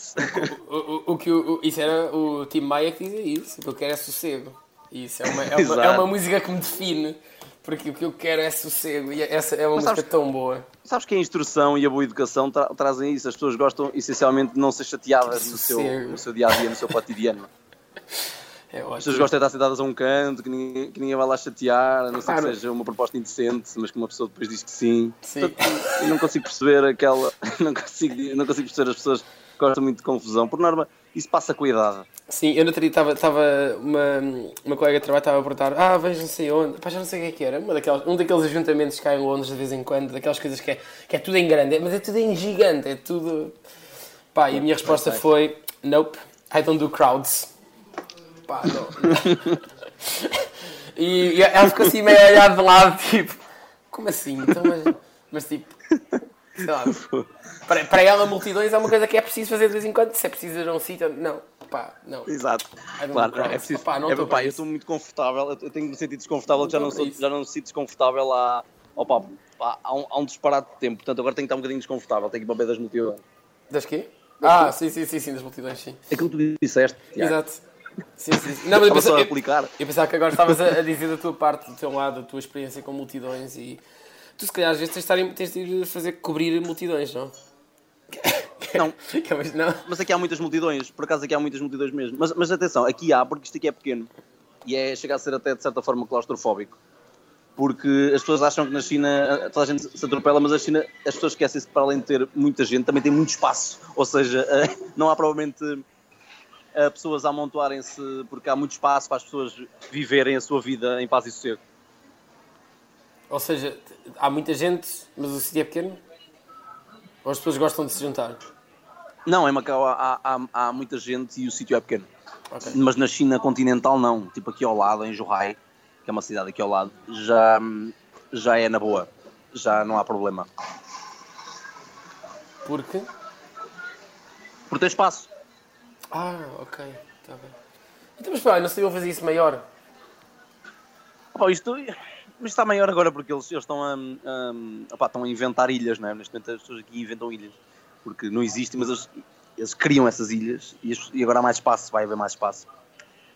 O, o, o, que o, isso era o Tim Maia que dizia isso. O que eu quero é sossego. Isso é uma, é uma, é uma música que me define. Porque o que eu quero é sossego. E essa é uma Mas música sabes- tão boa. Sabes que a instrução e a boa educação tra- trazem isso. As pessoas gostam essencialmente de não ser chateadas no seu, no seu dia a dia, no seu cotidiano. É As ótimo. pessoas gostam de estar sentadas a um canto, que ninguém, que ninguém vai lá chatear, a não ser Claro. que seja uma proposta indecente, mas que uma pessoa depois diz que sim. Sim. Portanto, não consigo perceber aquela. Não consigo, não consigo perceber as pessoas que gostam muito de confusão. Por norma, isso passa com a idade. Sim, eu no outro dia estava, uma, uma colega de trabalho estava a perguntar, ah, vejo não sei onde, pá, já não sei o que é que era, uma daquelas, um daqueles ajuntamentos que há em Londres de vez em quando, daquelas coisas que é, que é tudo em grande, mas é tudo em gigante, é tudo... Pá, e a minha resposta foi, nope, I don't do crowds. Pá, não. e, ela ficou assim meio a olhar de lado, tipo, como assim? Então, mas, mas tipo, sei para, para ela multidões é uma coisa que é preciso fazer de vez em quando, se é preciso ir a um sítio, não, pá, não. Exato. Claro, é preciso. Opá, não é, pá, eu estou muito confortável, eu tenho me sentido desconfortável, já não, sou, já não me sinto desconfortável há, opa, há, há um, há um disparate de tempo, portanto agora tenho que estar um bocadinho desconfortável, tenho que ir para das multidões. Das quê? Ah, sim, sim, sim, sim, das multidões, sim. É como tu disseste, Tiago. Exato. Sim, sim. sim. Não, mas eu a pensava, eu, eu pensava que agora estavas a, a dizer da tua parte, do teu lado, da tua experiência com multidões e tu se calhar às vezes tens de, estar tens de ir fazer cobrir multidões, não? Não. É mais- não? Mas aqui há muitas multidões, por acaso aqui há muitas multidões mesmo. Mas, mas atenção, aqui há, porque isto aqui é pequeno. E é, chega a ser até de certa forma claustrofóbico. Porque as pessoas acham que na China toda a gente se atropela, mas a China, as pessoas esquecem-se que para além de ter muita gente, também tem muito espaço. Ou seja, eh, não há provavelmente eh, pessoas a amontoarem-se porque há muito espaço para as pessoas viverem a sua vida em paz e sossego. Ou seja, há muita gente, mas o sítio é pequeno? Ou as pessoas gostam de se juntar? Não, em Macau há, há, há muita gente e o sítio é pequeno. Ok. Mas na China continental não. Tipo aqui ao lado, em Zhuhai, que é uma cidade aqui ao lado, já, já é na boa. Já não há problema. Porque? Por ter espaço. Ah, ok, está bem. Então, mas espera, não sabiam fazer isso maior? Opa, isto, isto está maior agora porque eles, eles estão, a, a, opa, estão a inventar ilhas, não é? Neste momento as pessoas aqui inventam ilhas. Porque não existem, mas eles, eles criam essas ilhas e, e agora há mais espaço, vai haver mais espaço.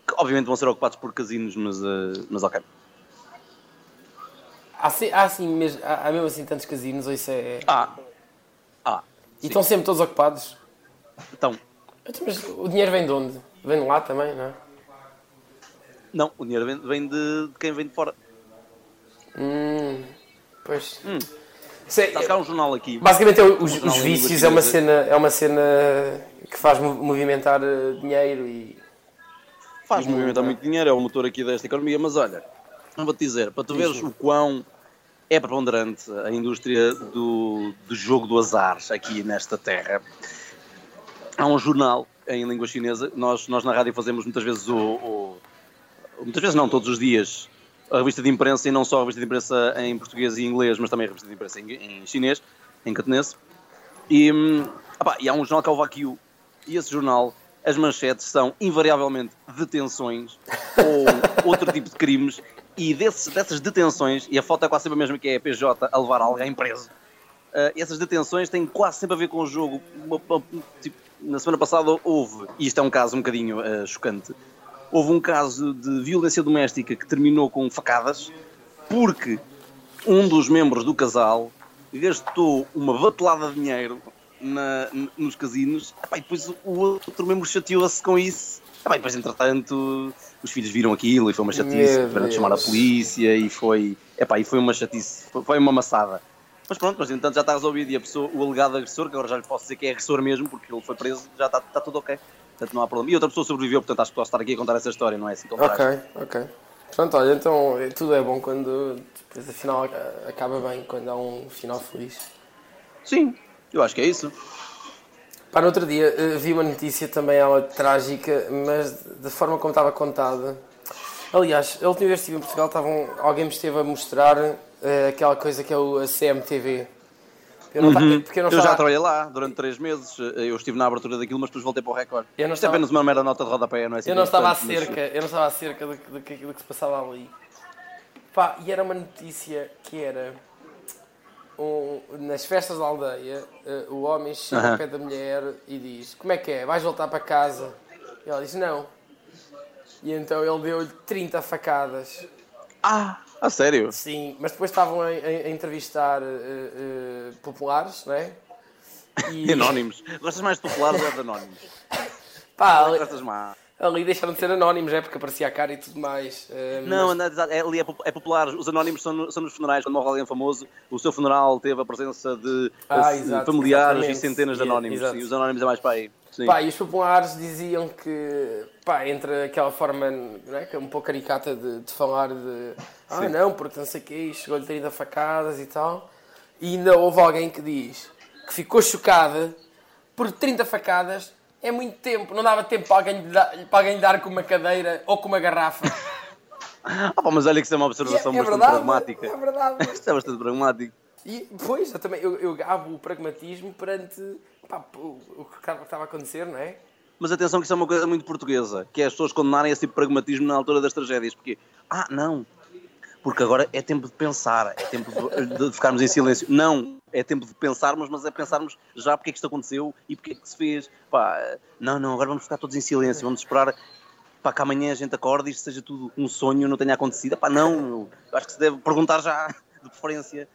Que obviamente vão ser ocupados por casinos, mas, eh, mas ok. Há, assim mesmo, há, há mesmo assim tantos casinos, ou isso é... Ah, ah, E estão sempre todos ocupados? então, Então, Mas o dinheiro vem de onde? Vem de lá também, não é? não, o dinheiro vem, vem de, de quem vem de fora. Hum, pois. Hum. Isso é- Está a ficar um jornal aqui. basicamente, é o- os, os vícios é uma, cena, é uma cena que faz mo- movimentar eh, dinheiro e. Faz E movimentar muito dinheiro, é o motor aqui desta economia, mas olha, não vou-te dizer, para tu veres Diz-me. o quão é preponderante a indústria do, do jogo do azar aqui nesta terra, há um jornal em língua chinesa, nós, nós na rádio fazemos muitas vezes o, o- muitas vezes não, todos os dias, a revista de imprensa e não só a revista de imprensa em português e inglês, mas também a revista de imprensa em, em chinês, em cantonês. E, hum, opá, e há um jornal que é o Vakyu, e esse jornal, as manchetes são invariavelmente detenções ou outro tipo de crimes, e dessas detenções, e a foto é quase sempre a mesma que é a PJ a levar alguém preso, Uh, essas detenções têm quase sempre a ver com o jogo. Uma- uma- tipo, na semana passada houve, e isto é um caso um bocadinho uh, chocante, houve um caso de violência doméstica que terminou com facadas, porque um dos membros do casal gastou uma batelada de dinheiro na- nos casinos, Epá, e depois o outro membro chateou-se com isso. Epá, e depois, entretanto, os filhos viram aquilo e foi uma chatice, Meu de chamar a polícia e foi, epá, e foi uma chatice, foi, uma maçada. Mas pronto, mas entretanto já está resolvido e a pessoa, o alegado agressor, que agora já lhe posso dizer que é agressor mesmo, porque ele foi preso, já está, está tudo ok. Portanto não há problema. E outra pessoa sobreviveu, portanto acho que posso estar aqui a contar essa história, não é assim tão trágico. Ok, ok. Pronto, olha, então tudo é bom quando depois afinal aca- acaba bem, quando há um final feliz. Sim, eu acho que é isso. Pá, no outro dia eh, vi uma notícia também ela trágica, mas da forma como estava contada. Aliás, a última vez que estive em Portugal, estavam, alguém me esteve a mostrar eh, aquela coisa que é o, a CMTV. Eu, não Uhum. porque eu não eu já trabalhei lá durante três meses. Eu estive na abertura daquilo, mas depois voltei para o recorde. Eu não Isto é estava- apenas uma mera nota de rodapé, não é? assim Eu não estava importante, mas- cerca, eu não estava à cerca do, que- do, que- do que se passava ali. Pá, e era uma notícia que era um- nas festas da aldeia, eh, o homem chega ao Aham. pé da mulher e diz: Como é que é? Vais voltar para casa? E ela diz: Não. E então ele deu-lhe 30 facadas. Ah, a sério? Sim, mas depois estavam a, a- a entrevistar eh, eh, populares, não é? E, Anónimos. Gostas mais de populares ou de anónimos? pá, ali, ali deixaram de ser anónimos, é? Porque aparecia a cara e tudo mais. eh, Não, mas- não, é, ali é, é popular. Os anónimos são, no- são nos funerais. Quando morre alguém famoso, o seu funeral teve a presença de Ah, exato, familiares exatamente. e centenas de E- anónimos. Sim, os anónimos é mais para aí. Sim. Pá, e os populares diziam que, pá, entre aquela forma não é, que é um pouco caricata de, de falar de ah, Sim. não, porque não sei o quê, chegou-lhe 30 facadas e tal, e ainda houve alguém que diz que ficou chocada por 30 facadas é muito tempo, não dava tempo para alguém, dar- para alguém dar com uma cadeira ou com uma garrafa. Ah, pá, mas olha que isso é uma E observação é, é bastante verdade, pragmática. é verdade. Isto é bastante pragmático. E, pois, eu também, eu, eu gabo o pragmatismo perante pá, o, que estava a acontecer, não é? Mas atenção que isso é uma coisa muito portuguesa, que é as pessoas condenarem esse tipo de pragmatismo na altura das tragédias. Porque, ah, não, porque agora é tempo de pensar, é tempo de, de ficarmos em silêncio. Não, é tempo de pensarmos, mas é pensarmos já porque é que isto aconteceu e porque é que se fez. Pá, não, não, agora vamos ficar todos em silêncio, vamos esperar para que amanhã a gente acorde e isto seja tudo um sonho, não tenha acontecido. Pá, não, acho que se deve perguntar já, de preferência.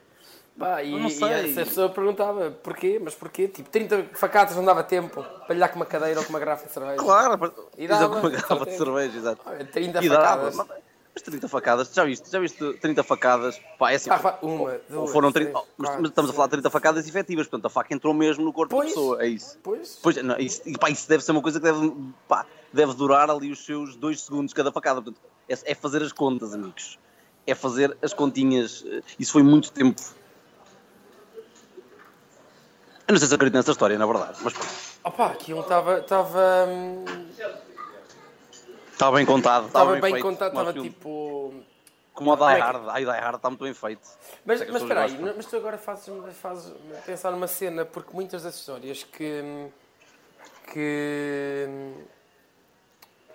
Pá, e, não e sei. essa pessoa perguntava porquê, mas porquê? Tipo, 30 facadas não dava tempo para lhe dar com uma cadeira ou com uma garrafa de cerveja. Claro, E dava, com uma garrafa de cerveja, exato. Olha, 30 E dava, facadas. mas, mas 30 facadas, já viste? Já viste 30 facadas? Pá, é assim, Ah, uma, ou duas, foram três, 30, oh, mas, quatro, estamos a falar de 30 facadas efetivas, portanto a faca entrou mesmo no corpo Pois. da pessoa, é isso. Pois, Pois, não, isso, e, pá, isso deve ser uma coisa que deve, pá, deve durar ali os seus 2 segundos cada facada. Portanto, é, é fazer as contas, amigos. É fazer as continhas. eh, Isso foi muito tempo. Eu não sei se acredito nessa história, na verdade, mas pronto, opá, aquilo estava. Estava hum, está bem contado. Estava bem, bem feito, contado, estava tipo. Como o Die é Hard. Ai, Die Hard está muito bem feito. Mas, as mas espera aí, mas tu agora fazes-me fazes pensar numa cena, porque muitas das histórias que. que.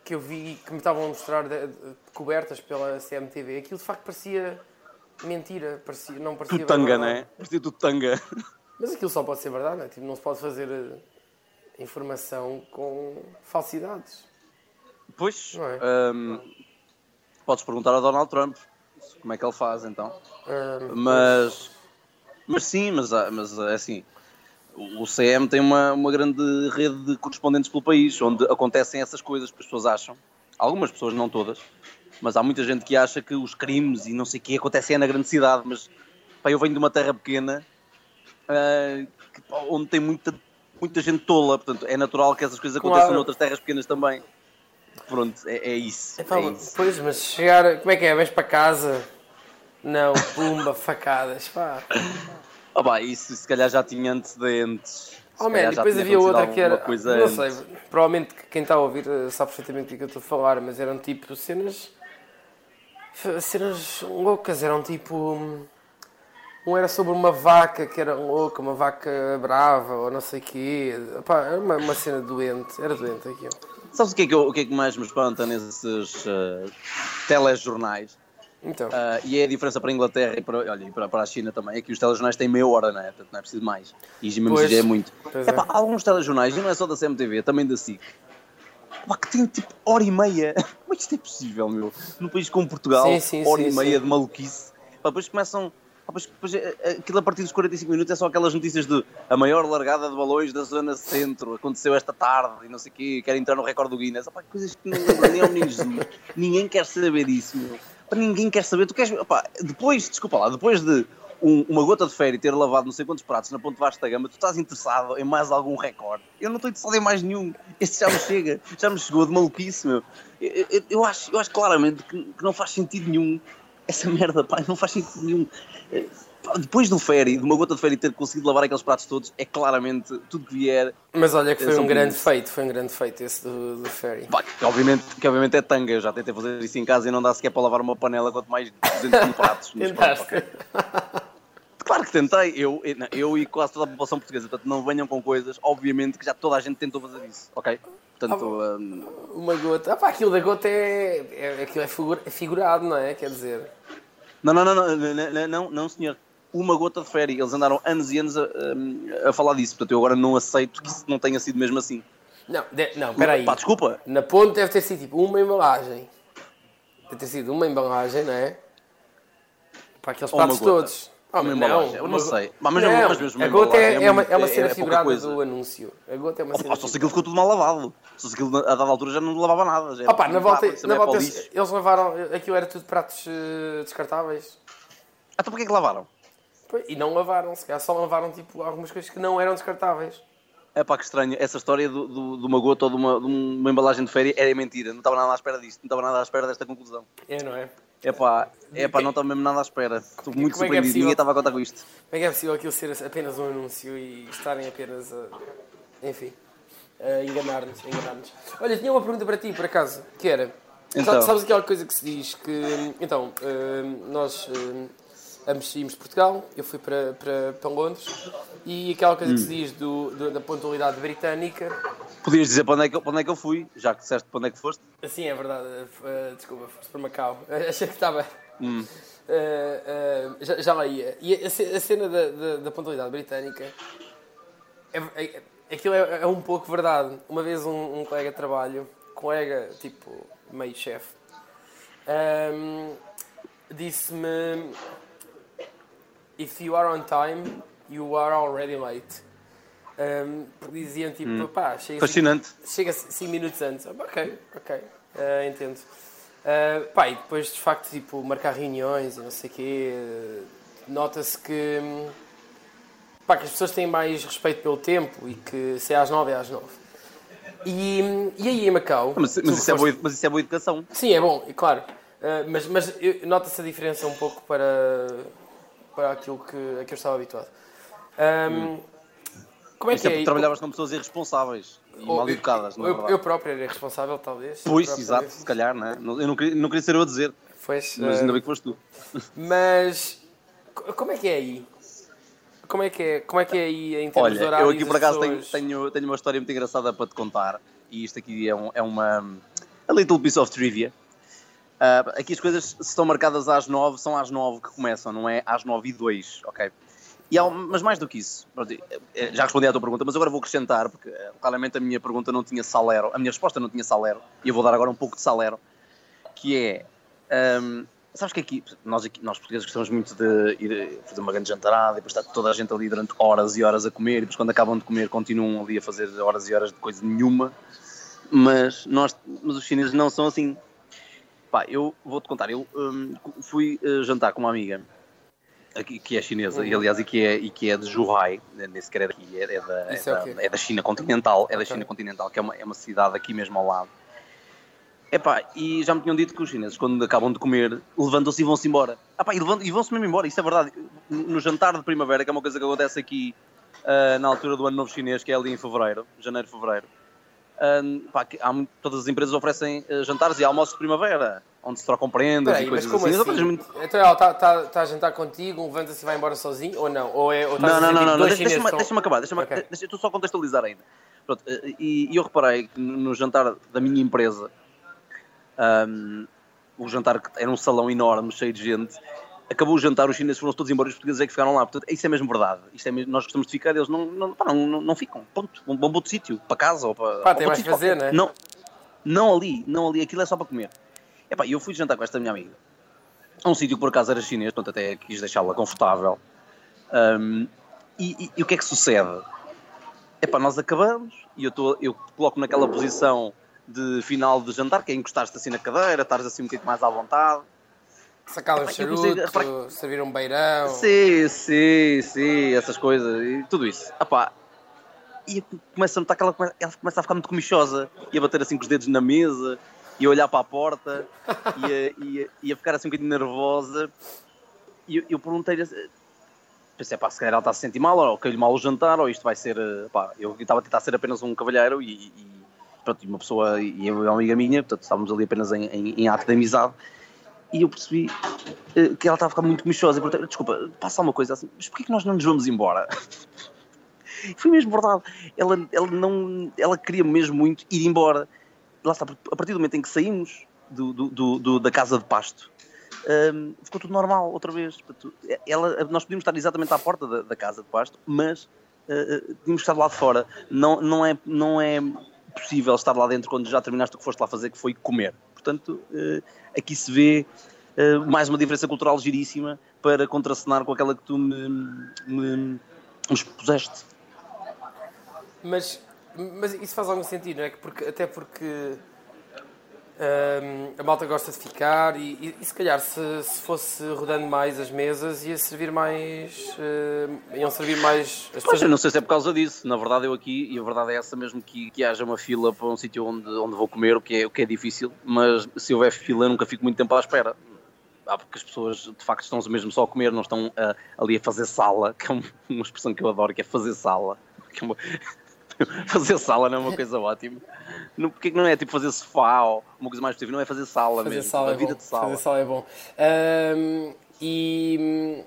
que eu vi que me estavam a mostrar de- de- cobertas pela CMTV, aquilo de facto parecia mentira, parecia, não parecia. Tudo tanga, verdade. não é? Parecia tudo tanga. Mas aquilo só pode ser verdade, não é? Tipo, não se pode fazer eh, informação com falsidades. Pois, é? hum, podes perguntar ao Donald Trump como é que ele faz então. Ah, Mas, mas sim, mas, há- mas é assim, o o CM tem uma, uma grande rede de correspondentes pelo país, onde acontecem essas coisas que as pessoas acham. Algumas pessoas, não todas, mas há muita gente que acha que os crimes e não sei o que acontecem na grande cidade, mas pá, eu venho de uma terra pequena que, pá, onde tem muita, muita gente tola, portanto é natural que essas coisas aconteçam Claro. noutras terras pequenas também. Pronto, é, é isso. epá, é isso. pois, mas chegar. Como é que é? Vais para casa? Não, pumba, facadas. Pá. Ah, pá, isso se calhar já tinha antecedentes. Oh, man, depois havia outra que era. Não antes. sei, provavelmente que quem está a ouvir eh, sabe perfeitamente do que eu estou a falar, mas eram tipo cenas. cenas loucas, eram tipo. Um era sobre uma vaca que era louca, uma vaca brava ou não sei o quê. Pá, era uma, uma cena doente, era doente aquilo. Sabes o que, é que eu- o que é que mais me espanta nesses uh, telejornais? Então, Ah, e é a diferença para a Inglaterra e para, olha, e para, para a China também, é que os telejornais têm meia hora, não é? Portanto, não é preciso mais. E mesmo Pois. é muito. Pois Epá, é. há alguns telejornais, e não é só da CMTV, também da SIC, epá, que têm tipo hora e meia. Como é que isto é possível, meu? Num país como Portugal, Sim, sim, hora sim, e meia de maluquice. Epá, depois começam. Epá, Depois, depois, eh, eh, aquilo a partir dos 45 minutos é só aquelas notícias de a maior largada de balões da zona centro aconteceu esta tarde e não sei o quê, quer entrar no recorde do Guinness. Epá, coisas que não lembram nem ao menino Jesus. Ninguém quer saber disso, meu. Ninguém quer saber. Tu queres. epá, depois, desculpa lá, depois de um- uma gota de férias ter lavado não sei quantos pratos na Ponte da Gama, tu estás interessado em mais algum recorde? Eu não estou interessado em mais nenhum. Este já me chega, já me chegou de maluquice, meu. Eu, eu- eu acho, eu acho claramente que, que não faz sentido nenhum essa merda, pá, não faz sentido nenhum. Eh, Depois do Ferry, de uma gota de Ferry ter conseguido lavar aqueles pratos todos, é claramente tudo que vier. mas olha que foi são um grande bonitos. feito, foi um grande feito esse do, do Ferry. Pá, que, obviamente, que obviamente é tanga. Eu já tentei fazer isso em casa e não dá sequer para lavar uma panela, quanto mais 200 mil pratos. Tentaste. Claro Claro que tentei, eu, eu e quase toda a população portuguesa, portanto não venham com coisas, obviamente que já toda a gente tentou fazer isso, ok? Portanto, ah, ah, uma gota. Ah, pá, aquilo da gota é, é, aquilo é, é figurado, não é? Quer dizer. Não, não, não, não, não, não, não senhor. Uma gota de férias. Eles andaram anos e anos a, a, falar disso. Portanto, eu agora não aceito que isso não tenha sido mesmo assim. Não, de, não, peraí. Pá, desculpa. Na ponte deve ter sido tipo uma embalagem. Deve ter sido uma embalagem, não é? Para aqueles pratos todos. Ah, Uma mas embalagem, eu não sei. Mas mesmo- Não, mas mesmo a gota é, é é uma, é uma cena é figurada do anúncio. A gota é uma cena Opa, só se aquilo ficou tudo mal lavado. Só se aquilo a dada altura já não lavava nada. Já Opa, tudo na volta, na é volta eles, lavaram. Aquilo era tudo pratos eh, descartáveis. Ah, Então porquê é que lavaram? E não lavaram, se calhar só lavaram tipo algumas coisas que não eram descartáveis. É pá, que estranho. Essa história do, do- de uma gota ou de uma, de uma embalagem de férias era mentira. Não estava nada à espera disto. Não estava nada à espera desta conclusão. É, não é? É pá, é pá, não estava mesmo nada à espera. Estou muito como é que é surpreendido. possível? Ninguém estava a contar com isto. Como é que é possível aquilo ser apenas um anúncio e estarem apenas a. Enfim. A enganar-nos, enganar-nos. Olha, tinha uma pergunta para ti, por acaso, que era. Então. Sa- Sabes aquela coisa que se diz que. Então, hum, nós hum, ambos saímos de Portugal, eu fui para, para, para Londres, e aquela coisa que Hum. se diz do, do- da pontualidade britânica. Podias dizer para onde, é que, para onde é que eu fui, já que disseste para onde é que foste. Sim, é verdade. eh, desculpa, foste para Macau. Achei que estava. Hum. Eh, eh, já, já lá ia. E a, a cena da, da, da pontualidade britânica. É, é- aquilo é, é um pouco verdade. Uma vez um, um colega de trabalho, colega tipo meio chefe, ehm, disse-me: If you are on time, you are already late. Ehm, porque diziam tipo, pá, chega Fascinante. chega 5 minutos antes. Ok, ok, ah, entendo. Ah, pá, e depois de facto, tipo, marcar reuniões e não sei o quê, ah, nota-se que, hum, pá, que as pessoas têm mais respeito pelo tempo e que se é às 9 é às 9. E, hum, e aí em Macau. Mas, mas, isso é foste- boa, mas isso é boa educação. Sim, é bom, é claro. Ah, mas mas nota-se a diferença um pouco para, para aquilo que, a que eu estava habituado. Ahm, Como é que é porque trabalhavas com pessoas irresponsáveis e Ou- mal educadas, não é eu, eu próprio era responsável, talvez. Pois, exato, se calhar, não é? Eu não queria, não queria ser eu a dizer, Pois, mas eh, ainda bem que foste tu. mas co- como é que é aí? Como é que é, como é, que é aí em termos de Olha, horários? eu aqui por as acaso tenho, pessoas- tenho, tenho uma história muito engraçada para te contar e isto aqui é, um, é uma a little piece of trivia. Ah, aqui as coisas se estão marcadas às 9, são às 9 que começam, não é às 9 e 2, ok? E há um- mas mais do que isso, pronto, eh, já respondi à tua pergunta, mas agora vou acrescentar, porque eh, claramente a minha pergunta não tinha salero, a minha resposta não tinha salero, e eu vou dar agora um pouco de salero, que é, ahm, sabes que aqui, nós, aqui, nós portugueses gostamos muito de ir fazer uma grande jantarada, e depois está toda a gente ali durante horas e horas a comer, e depois quando acabam de comer continuam ali a fazer horas e horas de coisa nenhuma, mas, nós, mas os chineses não são assim. Pá, eu vou-te contar, eu hum, fui eh, jantar com uma amiga que é chinesa, e aliás, e que é, e que é de Zhuhai, né, nem sequer é daqui, é, é da, é, é da, é da China continental, é da. China continental, que é uma, é uma cidade aqui mesmo ao lado. Epá, e já me tinham dito que os chineses, quando acabam de comer, levantam-se e vão-se embora. Ah, pá, e, levantam- e vão-se mesmo embora, isso é verdade. No jantar de primavera, que é uma coisa que acontece aqui ah, na altura do ano novo chinês, que é ali em fevereiro, janeiro, fevereiro, ah, pá, que há todas as empresas oferecem ah, jantares e almoços de primavera, onde se trocam prendas Peraí, e mas coisas como assim. assim? Muito- Então ela está tá, tá a jantar contigo, levanta-se e vai embora sozinho ou não? Ou é, ou Não, não, não, não, deixa- chineses deixa-me deixa acabar, deixa-me, Ok. deixa, só a contextualizar ainda. Pronto, eh, e, e eu reparei que no jantar da minha empresa, ahm, o jantar que era um salão enorme, cheio de gente, acabou o jantar, os chineses foram todos embora e os portugueses é que ficaram lá. Portanto, isso é mesmo verdade. Isto é mesmo, nós gostamos de ficar, eles não, não, pá, não, não, não ficam. Ponto. Vão, vão para outro sítio, para casa ou para. Pá, ou tem para mais que fazer, sítio né? qualquer. Não, não ali, não ali, aquilo é só para comer. Epá, eu fui jantar com esta minha amiga a um sítio que por acaso era chinês, portanto até quis deixá-la confortável. Ahm, e, e- e o que é que sucede? Epá, nós acabamos e eu, tô, eu coloco naquela posição de final de jantar, que é encostar-te assim na cadeira, estares assim um bocadinho mais à vontade. Sacar um a charuto, servir um beirão. Sim, sim, sim, essas coisas e tudo isso. Epá, e começa a notar que ela, ela começa a ficar muito comichosa e a bater assim com os dedos na mesa e a olhar para a porta e a, e a- ficar assim um bocadinho nervosa. E eu, eu perguntei-lhe, pensei, pá, se calhar ela está a se sentir mal, ou caiu-lhe mal o jantar, ou isto vai ser, eh, pá, eu estava a tentar ser apenas um cavalheiro e, e, pronto, uma pessoa, e e uma amiga minha, portanto estávamos ali apenas em, em, em ato de amizade. e eu percebi eh, que ela estava a ficar muito comichosa. E perguntei, desculpa, passa uma coisa assim, mas porquê que nós não nos vamos embora? Foi mesmo verdade. Ela, ela, não, ela queria mesmo muito ir embora. Lá está, a partir do momento em que saímos do, do, do, da casa de pasto, um, ficou tudo normal outra vez. Ela, nós podíamos estar exatamente à porta da, da casa de pasto, mas uh, tínhamos que estar lá de fora. Não, não, é, não é possível estar lá dentro quando já terminaste o que foste lá fazer, que foi comer. Portanto, uh, aqui se vê uh, mais uma diferença cultural giríssima para contracenar com aquela que tu me, me, me expuseste. Mas, mas isso faz algum sentido, não é? Porque, até porque um, a malta gosta de ficar e, e, e se calhar se, se, fosse rodando mais as mesas ia servir mais. Uh, iam servir mais. As pessoas... eu não sei se é por causa disso. Na verdade, eu aqui, e a verdade é essa mesmo, que, que haja uma fila para um sítio onde, onde vou comer, o que, é, o que é difícil, mas se houver fila, eu nunca fico muito tempo à espera. Ah, porque as pessoas de facto estão mesmo só a comer, não estão uh, ali a fazer sala, que é uma expressão que eu adoro, que é fazer sala. Que é uma... fazer sala não é uma coisa ótima. Não, porque não é tipo fazer sofá ou uma coisa mais positiva, não é fazer sala fazer mesmo. Sala é vida bom. de sala. Fazer sala é bom. Um, e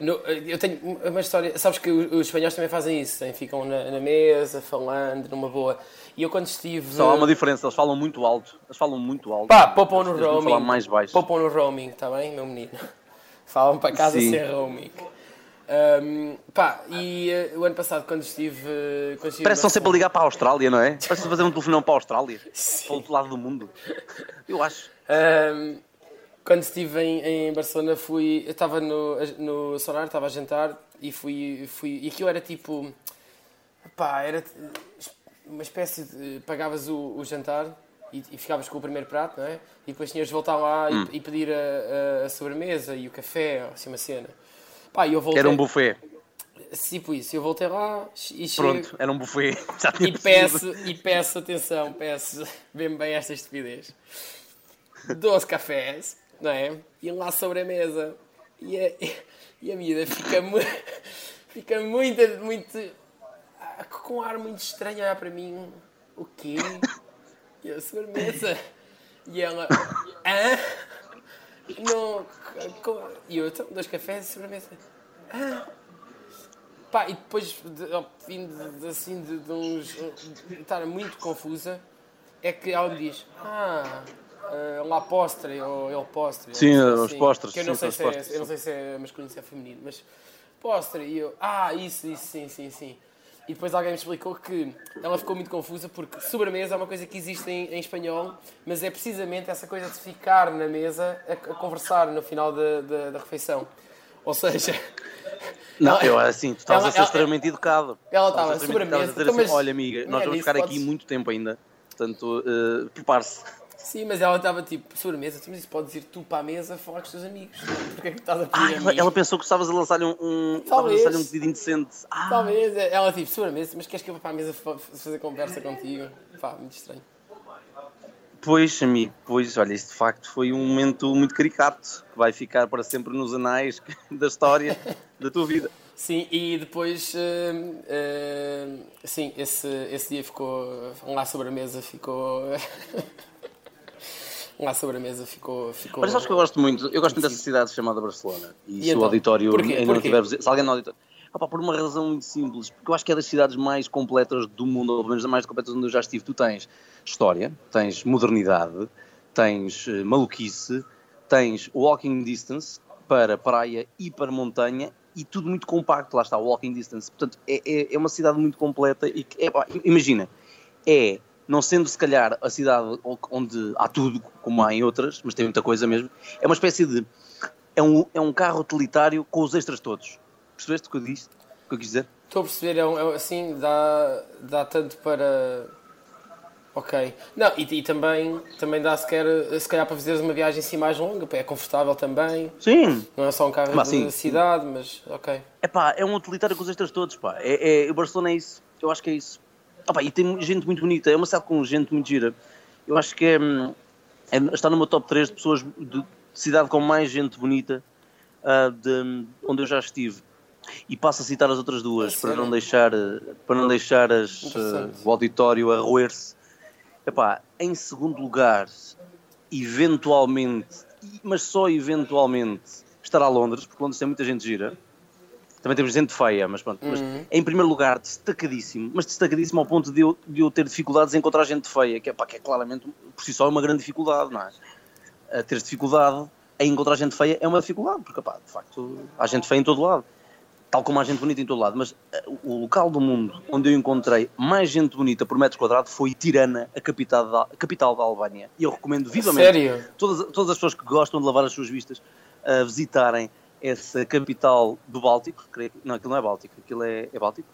no, eu tenho uma história. Sabes que os espanhóis também fazem isso, hein? ficam na, na, mesa, falando, numa boa. E eu quando estive. Só há uma diferença, eles falam muito alto. Eles falam muito alto. Pá, poupam no roaming. Falar mais baixo. Poupam no roaming, está bem, meu menino? Falam para casa Sim. sem roaming. Um, pá, e uh, o ano passado, quando estive. Uh, quando estive Parece estão sempre a ligar para a Austrália, não é? Parece fazer um telefonão para a Austrália, Sim. para o outro lado do mundo. Eu acho. Um, quando estive em, em Barcelona, fui. Eu estava no, no Sonar, estava a jantar e fui, fui. E aquilo era tipo. Pá, era uma espécie de. Pagavas o, o jantar e, e, ficavas com o primeiro prato, não é? E depois tinhas de voltar lá hum. e, e, pedir a, a, a, sobremesa e o café, assim uma cena. Pá, eu voltei... Era um buffet. Tipo isso, eu voltei lá e Pronto, chego... era um buffet. E, peço, e peço, atenção, peço bem bem esta estupidez. 12 cafés, não é? E lá sobre a mesa. E a, e a vida fica, mu fica muito, muito. com um ar muito estranho a olhar para mim. O quê? E a sobremesa. E ela. Hã? Não. E eu, então, dois cafés e sobremesa. Ah. Pá, e depois, de, ao fim de, assim, de, de uns. De estar muito confusa, é que ela me diz: Ah, uh, lá postre, ou ele postre. Sim, assim, os postres. Que eu não, sim, sei se é, eu não sei se é masculino ou se é feminino, mas postre. E eu: Ah, isso, isso, sim, sim, sim. E depois alguém me explicou que ela ficou muito confusa porque sobremesa é uma coisa que existe em, em espanhol, mas é precisamente essa coisa de ficar na mesa a, a conversar no final da, da, da refeição. Ou seja. Não, ela, eu assim, tu estavas a ser ela, extremamente educado. Ela estava sobremesa. Dizer então, assim, Olha, amiga, nós vamos ficar aqui muito tempo ainda, portanto, uh, prepare-se. Sim, mas ela estava tipo, sobremesa, mas isso podes ir tu para a mesa falar com os teus amigos. Porquê é que estás a pedir ah, ela, ela, pensou que estavas a lançar-lhe um, um, Talvez. lançar um pedido indecente. Ah. Talvez. Ela tipo, sobremesa, mas queres que eu vá para a mesa fazer conversa contigo? Pá, muito estranho. Pois, amigo, pois, olha, isso de facto foi um momento muito caricato que vai ficar para sempre nos anais da história da tua vida. Sim, e depois, uh, uh, sim, esse, esse dia ficou, lá sobre a mesa ficou lá sobre a mesa ficou. ficou... Mas acho que eu gosto muito, eu gosto muito dessa cidade chamada Barcelona. E, e se então? o auditório Porquê? ainda Porquê? não tiver. Se alguém no auditório. Opa, por uma razão muito simples, porque eu acho que é das cidades mais completas do mundo, ou pelo menos das mais completas onde eu já estive. Tu tens história, tens modernidade, tens uh, maluquice, tens walking distance para praia e para montanha e tudo muito compacto. Lá está, walking distance. Portanto, é, é, é uma cidade muito completa e que, é, imagina, é não sendo se calhar a cidade onde há tudo, como há em outras, mas tem muita coisa mesmo, é uma espécie de. É um, é um carro utilitário com os extras todos. Percebeste o que eu disse? O que eu quis dizer? Estou a perceber, é, um, é assim, dá, dá tanto para. Ok. Não, e, e, também, também dá se, quer, se calhar para fazeres uma viagem assim mais longa, é confortável também. Sim. Não é só um carro mas, de sim, cidade, mas ok. É pá, é um utilitário com os extras todos, pá. É, é, o Barcelona é isso. Eu acho que é isso. Opa, e tem gente muito bonita, é uma cidade com gente muito gira. Eu acho que é, é está no meu top 3 de pessoas de, cidade com mais gente bonita uh, de, onde eu já estive. E passo a citar as outras duas é para não deixar, para não deixar as, uh, o auditório a roer-se. Em segundo lugar, eventualmente mas só eventualmente estar a Londres, porque Londres tem muita gente gira. Também temos gente feia, mas pronto. Mas Uhum. em primeiro lugar, destacadíssimo, mas destacadíssimo ao ponto de eu, de eu ter dificuldades em encontrar gente feia, que é, pá, que é claramente, por si só, é uma grande dificuldade, não é? A ter dificuldade em encontrar gente feia é uma dificuldade, porque, pá, de facto, há gente feia em todo lado. Tal como há gente bonita em todo lado. Mas eh, o local do mundo onde eu encontrei mais gente bonita por metro quadrado foi Tirana, a capital da, a capital da Albânia. E eu recomendo vivamente Sério? todas, todas as pessoas que gostam de lavar as suas vistas a visitarem essa capital do Báltico. creio Não, aquilo não é Báltico, aquilo é, é Báltico.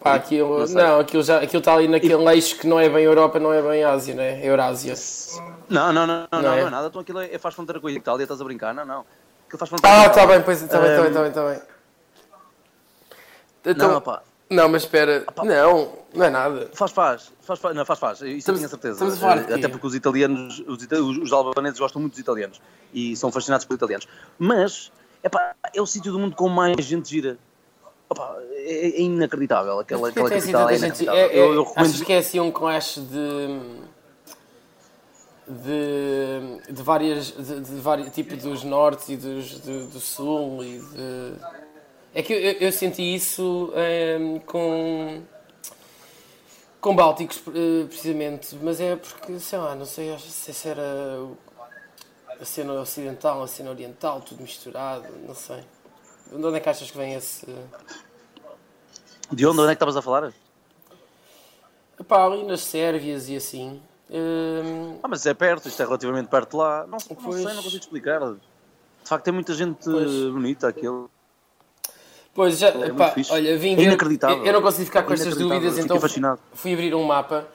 Pá, aquilo, Não não, aquilo já aquilo está ali naquele eixo que não é bem Europa, não é bem Ásia, né? Eurásia. Não, não, não, não, Não não, é? não é nada. Então aquilo é, é- faz fronteira com a Itália, estás a brincar? Não, não. Aquilo faz fronteira Ah, está bem, pois está bem, está bem, está bem, está bem. Então, Não, pá. não, mas espera, não, não é nada. Faz, faz, faz, faz, não, faz, faz, isso Estamos- eu certeza. estamos a falar Eh? Até porque os italianos, os, os, os albaneses gostam muito dos italianos e são fascinados por italianos. Mas, epá, é o sítio do mundo com mais gente gira. É, é inacreditável, aquela, aquela capital é inacreditável. É, é, eu, eu recomendo... Achas que é assim um clash de. de. de várias. de, de vários tipos dos norte e dos, do, do sul e de. É que eu, eu- eu senti isso ehm, com. com Bálticos, eh, precisamente, mas é porque, sei lá, não sei acho- se se era o- a cena ocidental, a cena oriental, tudo misturado, não sei. De onde é que achas que vem esse. De onde? Onde é que estavas a falar? Pá, ali nas Sérvias e assim. hum, Ah, mas é perto, isto é relativamente perto de lá. Não, não Pois. sei, não consigo explicar. De facto, tem muita gente Pois. bonita aquilo. pois já, muito pá, olha, vim É ver. inacreditável. Eu, eu não consegui ficar com É estas dúvidas, então fui abrir um mapa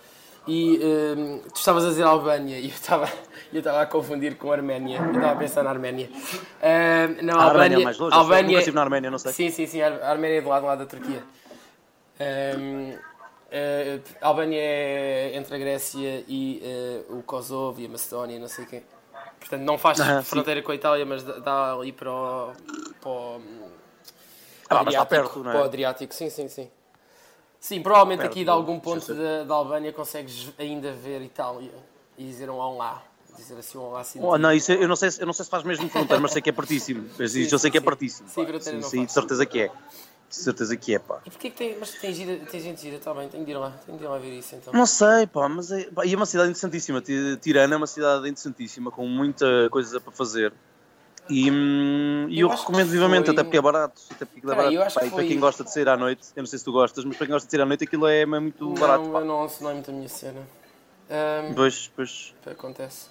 e hum, tu estavas a dizer Albânia e eu estava eu estava a confundir com a Arménia. Eu estava a pensar na Arménia. Hum, não, A Arménia Albânia. é mais longe, eu nunca estive na Arménia, não sei. Sim, sim, sim, a Arménia é do lado, do lado da Turquia. Hum, eh, a Albânia é entre a Grécia e eh, o Kosovo e a Macedónia, não sei o quê. Portanto, não faz Ah, sim. fronteira com a Itália, mas dá- ali para o. Para o Ah, mas está perto, não para o é? Adriático, sim, sim, sim. Sim, provavelmente aqui de algum ponto da, da Albânia consegues ainda ver Itália e dizer um olá. Dizer assim um olá assim. Oh, não, isso eu não, sei, se- eu não sei se faz mesmo fronteira, mas sei que é pertíssimo. Mas isso eu sei que é sim. pertíssimo. Sim, não aí faz. de certeza que é. De certeza que é, pá. E porquê que tem. Mas tem, gira, tem gente gira, está bem, tenho de ir lá, tenho de ir lá ver isso então. Não sei, pá, mas é, pá, e é uma cidade interessantíssima. Ti- Tirana é uma cidade interessantíssima, com muita coisa para fazer. E, hum, e Eu eu, recomendo vivamente, foi- até porque é barato. Até porque é barato. que e para foi- quem gosta de sair à noite, eu não sei se tu gostas, mas para quem gosta de sair à noite aquilo é, muito não, barato. Não, isso não é muito a minha cena. Ahm, Pois, pois, acontece.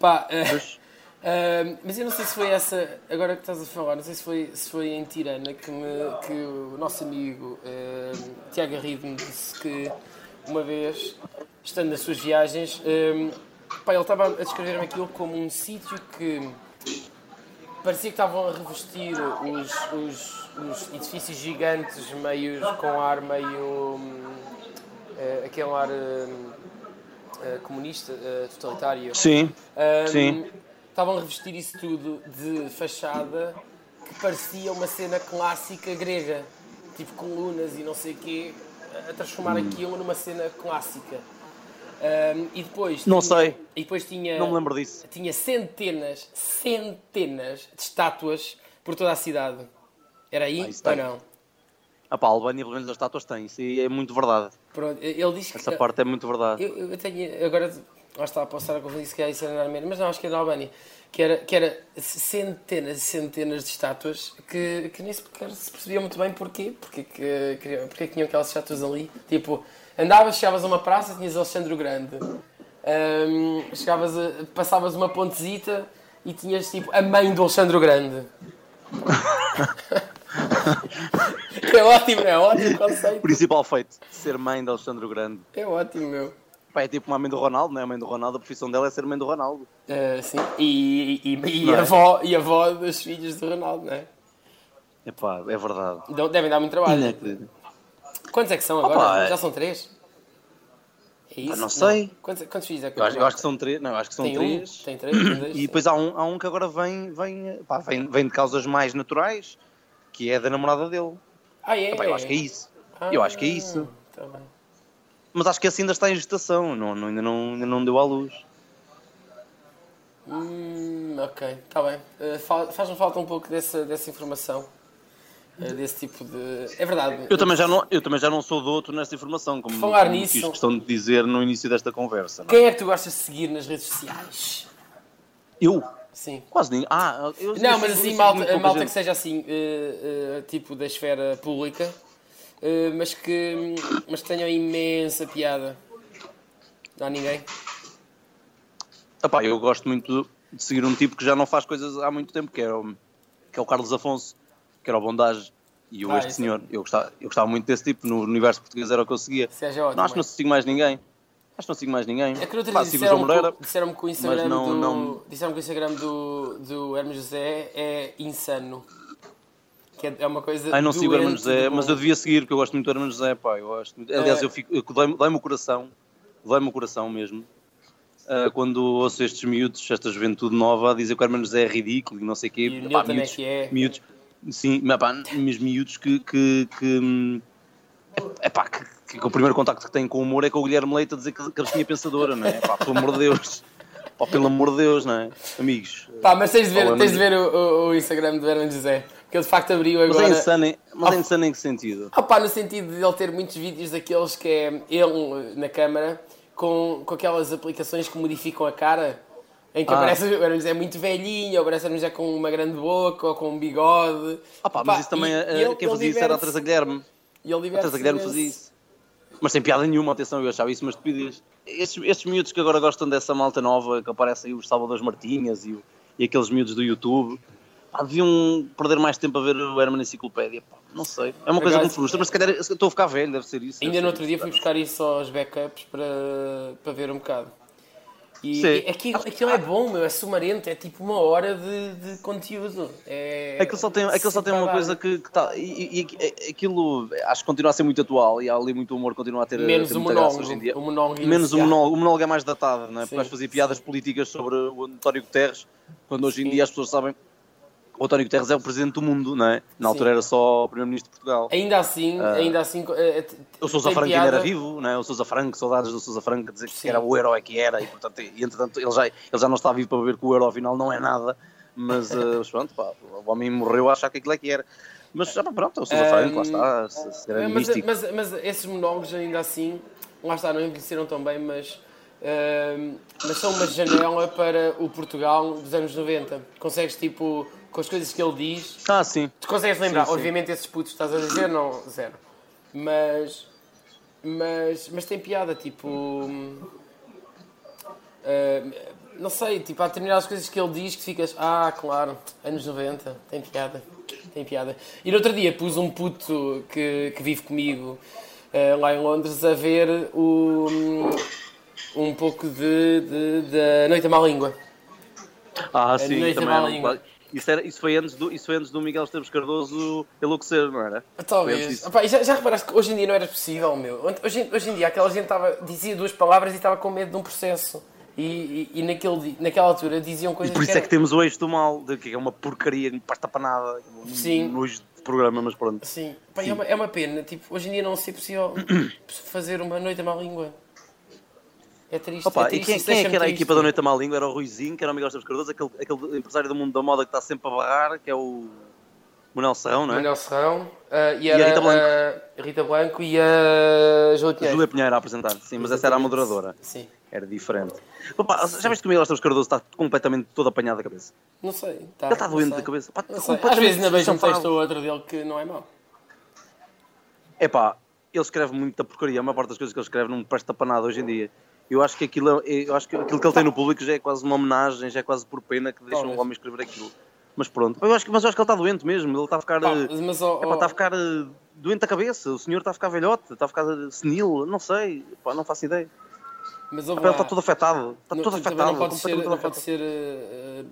Pá, eh, pois. mas eu não sei se foi essa, agora que estás a falar, não sei se foi, se foi em Tirana que, me, que o nosso amigo Tiago Garrido me disse que uma vez, estando nas suas viagens, ahm, pá, ele estava a descrever-me aquilo como um sítio que parecia que estavam a revestir os, os, os edifícios gigantes meio com ar meio eh, aquele ar eh, comunista eh, totalitário Sim, Hum, Sim. estavam a revestir isso tudo de fachada que parecia uma cena clássica grega tipo colunas e não sei o quê a transformar Hum. aquilo numa cena clássica Hum, e depois Não tinha- sei. e depois tinha não me lembro disso. tinha centenas, centenas de estátuas por toda a cidade. Era aí Ah, ou tem. não? Ah pá, a Albânia, pelo menos as estátuas têm, isso é muito verdade. Pronto, ele diz que. Essa parte é muito verdade. Eu, eu tenho. Agora, lá está, posso estar a confundir se calhar isso era na Arménia, mas não, acho que era na Albânia. Que era, que era centenas e centenas de estátuas que, que nem sequer se percebia muito bem porquê. Porque, que, porque que tinham aquelas estátuas ali. Tipo, andavas, chegavas a uma praça, tinhas Alexandre o Grande. Ahm, chegavas a, passavas uma pontezita e tinhas tipo a mãe do Alexandre o Grande. é ótimo, é ótimo conceito. Principal feito, ser mãe de Alexandre o Grande. É ótimo, meu. Pá, é tipo uma mãe do Ronaldo, não é? A mãe do Ronaldo, a profissão dela é ser mãe do Ronaldo. Uh, sim, e, e, e, Não é? a avó, e a avó dos filhos do Ronaldo, não é? Epá, é verdade. Devem dar muito trabalho. Quantos é que são agora? Opa, é- Já são três? É isso? Ah, não sei. Quantos, quantos filhos é que Eu acho, eu acho que são três, não, acho que são tem três. Um, tem três, tem dois. E depois há um, há um que agora vem, vem, pá, vem, vem de causas mais naturais, que é da namorada dele. Ah, é? Epá, eu acho que é isso. Eu acho que é isso. Ah, tá. Mas acho que esse ainda está em gestação, não, não- ainda, não, ainda não deu à luz. Hum, ok, está bem. Uh, fa- Faz-me falta um pouco dessa, dessa informação. Uh, desse tipo de. É verdade. Eu também, já não, eu também já não sou do outro nesta informação, como, Falar como nisso- fiz questão de dizer no início desta conversa. não é? Quem é que tu gostas de seguir nas redes sociais? Eu? Sim. Quase ninguém. Ah, eu, Não, eu mas assim, eu malta, malta gente. que seja assim, uh, uh, tipo da esfera pública, uh, mas, que, mas que tenham imensa piada. Não há ninguém? Epá, eu gosto muito de seguir um tipo que já não faz coisas há muito tempo, que é o, que é o Carlos Afonso, que era o Bondage, e o Ah, este esse- senhor. Eu gostava, eu gostava muito desse tipo, no universo português era o que eu seguia. Seja ótimo. Não, acho que não sigo mais ninguém. Acho que não sigo mais ninguém. É que no outro disseram-me Moreira. que, disseram que o Instagram, não- do, não- disseram que o Instagram do, do Hermes José é insano. Que é, é uma coisa. Ai, não sigo o doente José, mas eu devia seguir, porque eu gosto muito do Hermano José, pá. Eu gosto muito- Aliás, É. eu fico, dói-me o coração, dói-me o coração mesmo, ah, quando ouço estes miúdos, esta juventude nova, a dizer que o Hermano José é ridículo e não sei o quê. E Pá, Newton é miúdos, que é. miúdos, sim, mas pá, mas miúdos que, que, que, é pá, que, que o primeiro contacto que têm com o humor é com o Guilherme Leite a dizer que, que a tinha pensadora, não é? Pá, pelo amor de Deus. Pá, pelo amor de Deus, não é? Amigos. Pá, mas tens de ver, Falando- tens de ver o, o- o Instagram do Hermes José. Que ele de facto abriu Mas agora. é insano, em- mas é insano em que sentido? Ah pá, no sentido de ele ter muitos vídeos daqueles que é ele na câmara com, com aquelas aplicações que modificam a cara. Em que Ah. aparece o Hermes é muito velhinho, ou aparece o Hermes é com uma grande boca ou com um bigode. Ah pá, mas isso também, e- ele- quem fazia isso era a. Teresa Guilherme. E ele A Teresa Guilherme fazia isso. Mas sem piada nenhuma, atenção, eu achava isso uma estupidez. Estes, estes miúdos que agora gostam dessa malta nova, que aparecem aí os Salvadores Martinhas e, o- e aqueles miúdos do YouTube, pá, deviam perder mais tempo a ver o Herman Enciclopédia. Pá, não sei. É uma coisa que me frustra, mas se calhar eu estou a ficar velho, deve ser isso. Ainda no outro dia fui buscar isso aos backups para, para ver um bocado. E, Sim. e aquilo, aquilo é bom, meu, é sumarento, é tipo uma hora de, de conteúdo. É, Aquilo só tem, aquilo só tem uma coisa que, que tá. E, e- e- aquilo acho que continua a ser muito atual e há ali muito humor, continua a ter, Menos ter o monólogo. hoje em dia. O monólogo Menos o monólogo. O monólogo é mais datado, não é? Sim, Porque vais fazer piadas políticas sobre o António Guterres, quando hoje em Sim. dia as pessoas sabem o António Guterres é o presidente do mundo, não é? Na altura Sim. era só o primeiro-ministro de Portugal. Ainda assim, ainda assim. eh, t- O Sousa Franco ainda era piada. vivo, não é? O Sousa Franco, saudades do Sousa Franco, dizer que Sim. era o euro é que era, e portanto, e, entretanto ele já, ele já não está vivo para ver que o euro afinal não é nada, mas, eh, mas pronto, pá, o homem morreu a achar que aquilo é que era. Mas já, pronto, o Sousa Franco, lá está, se, se mas, mas, mas esses monólogos ainda assim, lá está, não envelheceram tão bem, mas, ehm, mas são uma janela para o Portugal dos anos 90. Consegues, tipo, com as coisas que ele diz, Ah, sim. tu consegues lembrar. Sim, sim. Obviamente esses putos que estás a dizer, não, zero. Mas, mas, mas tem piada, tipo... ehm, não sei, tipo, há determinadas coisas que ele diz que ficas, ah, claro, anos 90, tem piada, tem piada. E no outro dia pus um puto que, que vive comigo eh, lá em Londres a ver o, um pouco de, de, da Noite à Má Língua. Ah, sim, noite da era um língua. Isso, era, isso, foi antes do, isso foi antes do Miguel Esteves Cardoso enlouquecer, não era? Antes Talvez. Opa, e já, já reparaste que hoje em dia não era possível, meu? Hoje, hoje em dia aquela gente estava, dizia duas palavras e estava com medo de um processo. E, e, e naquele, naquela altura diziam E coisas por isso que é que temos o eixo do mal, de que é uma porcaria, não presta para nada, Sim. nojo de programa, mas pronto. Sim. Pá, É, uma, é uma pena. Tipo, hoje em dia não ser possível fazer uma noite à má língua. É triste. Opa, é e triste, quem, isso quem é que era a triste. equipa da Noite à Má Língua? Era o Ruizinho, que era o Miguel Esteves Cardoso, aquele, aquele empresário do mundo da moda que está sempre a barrar, que é o Manuel Serrão, não é? Manuel Serrão ah, e, a era, Rita Blanco. a Rita Blanco e a Júlia A Pinheiro. Júlia Pinheiro a apresentar, sim, mas essa era a moderadora. Sim. Era diferente. Opa, já viste que o Miguel Esteves Cardoso está completamente todo apanhado da cabeça? Não sei. Tá, Ele está doente da cabeça. Pá, Não sei. Às vezes ainda vejo um texto ou outro dele que não é mau. É pá, ele escreve muita porcaria. A maior parte das coisas que ele escreve não me presta para nada hoje em dia. Eu acho que aquilo, é- eu acho que aquilo que ele tem no público já é quase uma homenagem, já é quase por pena que deixam o homem escrever aquilo. Mas pronto, eu acho que, mas eu acho que ele está doente mesmo. Ele está a ficar. Pá, eh, mas, epá, ó, está a ficar eh, doente da cabeça. O senhor está a ficar velhote, está a ficar eh, senil. Não sei, Epá, não faço ideia. mas ouve Ele está todo afetado. Está Não, todo tu também afetado. não pode ser, não pode ser eh,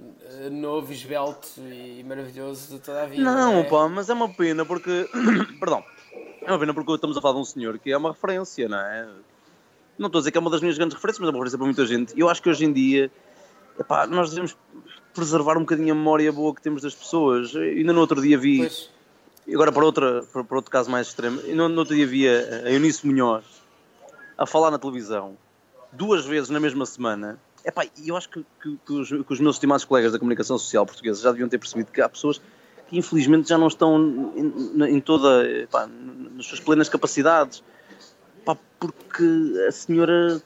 eh, novo, esbelto e maravilhoso de toda a vida. Não, é? pá, mas é uma pena porque. Perdão. É uma pena porque estamos a falar de um senhor que é uma referência, não é? Não estou a dizer que é uma das minhas grandes referências, mas é uma referência para muita gente. Eu acho que hoje em dia, epá, nós devemos preservar um bocadinho a memória boa que temos das pessoas. Eu Ainda no outro dia vi, Pois, agora para, outra, para, para outro caso mais extremo, no, no outro dia vi a, a Eunice Munhoz a falar na televisão duas vezes na mesma semana Epá, e eu acho que, que, que os, que os meus estimados colegas da comunicação social portuguesa já deviam ter percebido que há pessoas que infelizmente já não estão em, em toda, epá, nas suas plenas capacidades, epá, porque a senhora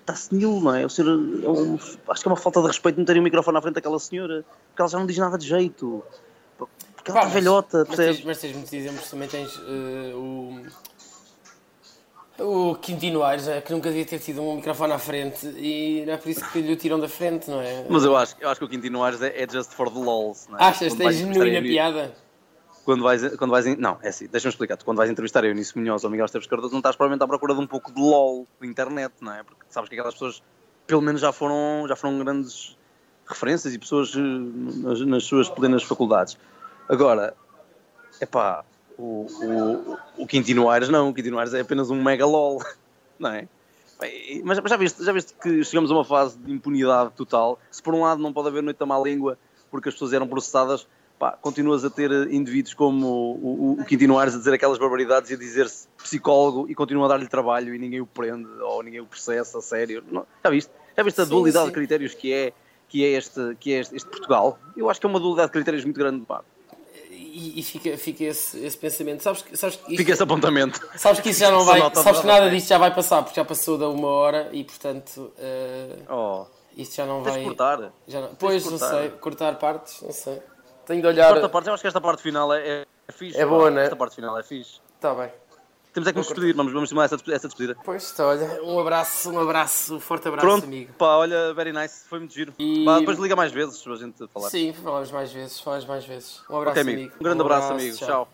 está senil, não é? O senhor, é um, acho que é uma falta de respeito não terem o microfone à frente daquela senhora, porque ela já não diz nada de jeito, porque ela Pá, está velhota, mas, tens, mas tens muitos exemplos, também tens eh, o. O Quintino Aires, eh, que nunca devia ter tido um microfone à frente e não é por isso que lhe o tiram da frente, não é? Mas eu acho, eu acho que o Quintino Aires é, é just for the lols, não é? Achas, tens genuína piada? Quando vais, quando vais, não, é assim, deixa-me explicar-te. Quando vais entrevistar a Eunice Munhoz ou Miguel Esteves Cardoso, não estás provavelmente à procura de um pouco de LOL de internet, não é? Porque sabes que aquelas pessoas, pelo menos, já foram, já foram grandes referências e pessoas eh, nas, nas suas plenas faculdades. Agora, é pá, o, o, o Quintino Aires não, o Quintino Aires é apenas um mega LOL, não é? Bem, Mas já viste, já viste que chegamos a uma fase de impunidade total? Se por um lado não pode haver noite da má língua porque as pessoas eram processadas, pá, continuas a ter indivíduos como o, o, o Quintino Aires a dizer aquelas barbaridades e a dizer-se psicólogo e continua a dar-lhe trabalho e ninguém o prende ou ninguém o processa a sério. Não- já viste? Já viste a Sim, dualidade sim. de critérios que é, que é, este, que é este, este Portugal? Eu acho que é uma dualidade de critérios muito grande, pá. E, e fica, fica esse, esse pensamento. Sabes, que- sabes, que isto- Fica esse apontamento. sabes que isso já não vai. Sabes que nada disto já vai passar, porque já passou da uma hora e portanto eh, Oh, isto já não vai. de cortar. Já não, pois, não sei, cortar partes, não sei. Tenho de olhar. Quarta parte, eu acho que esta parte final é, é, fixe. É pá. boa, né? Esta parte final é fixe. Está bem. Temos é que nos despedir, vamos, vamos tomar essa, essa despedida. Pois, então, olha, um abraço, um abraço, um forte abraço, Pronto, amigo. pá, olha, very nice, foi muito giro. E- Vá, depois liga mais vezes, para a gente falar. Sim, falamos mais vezes, falamos mais vezes. Um abraço, Ok, amigo. Um grande abraço, amigo. Tchau.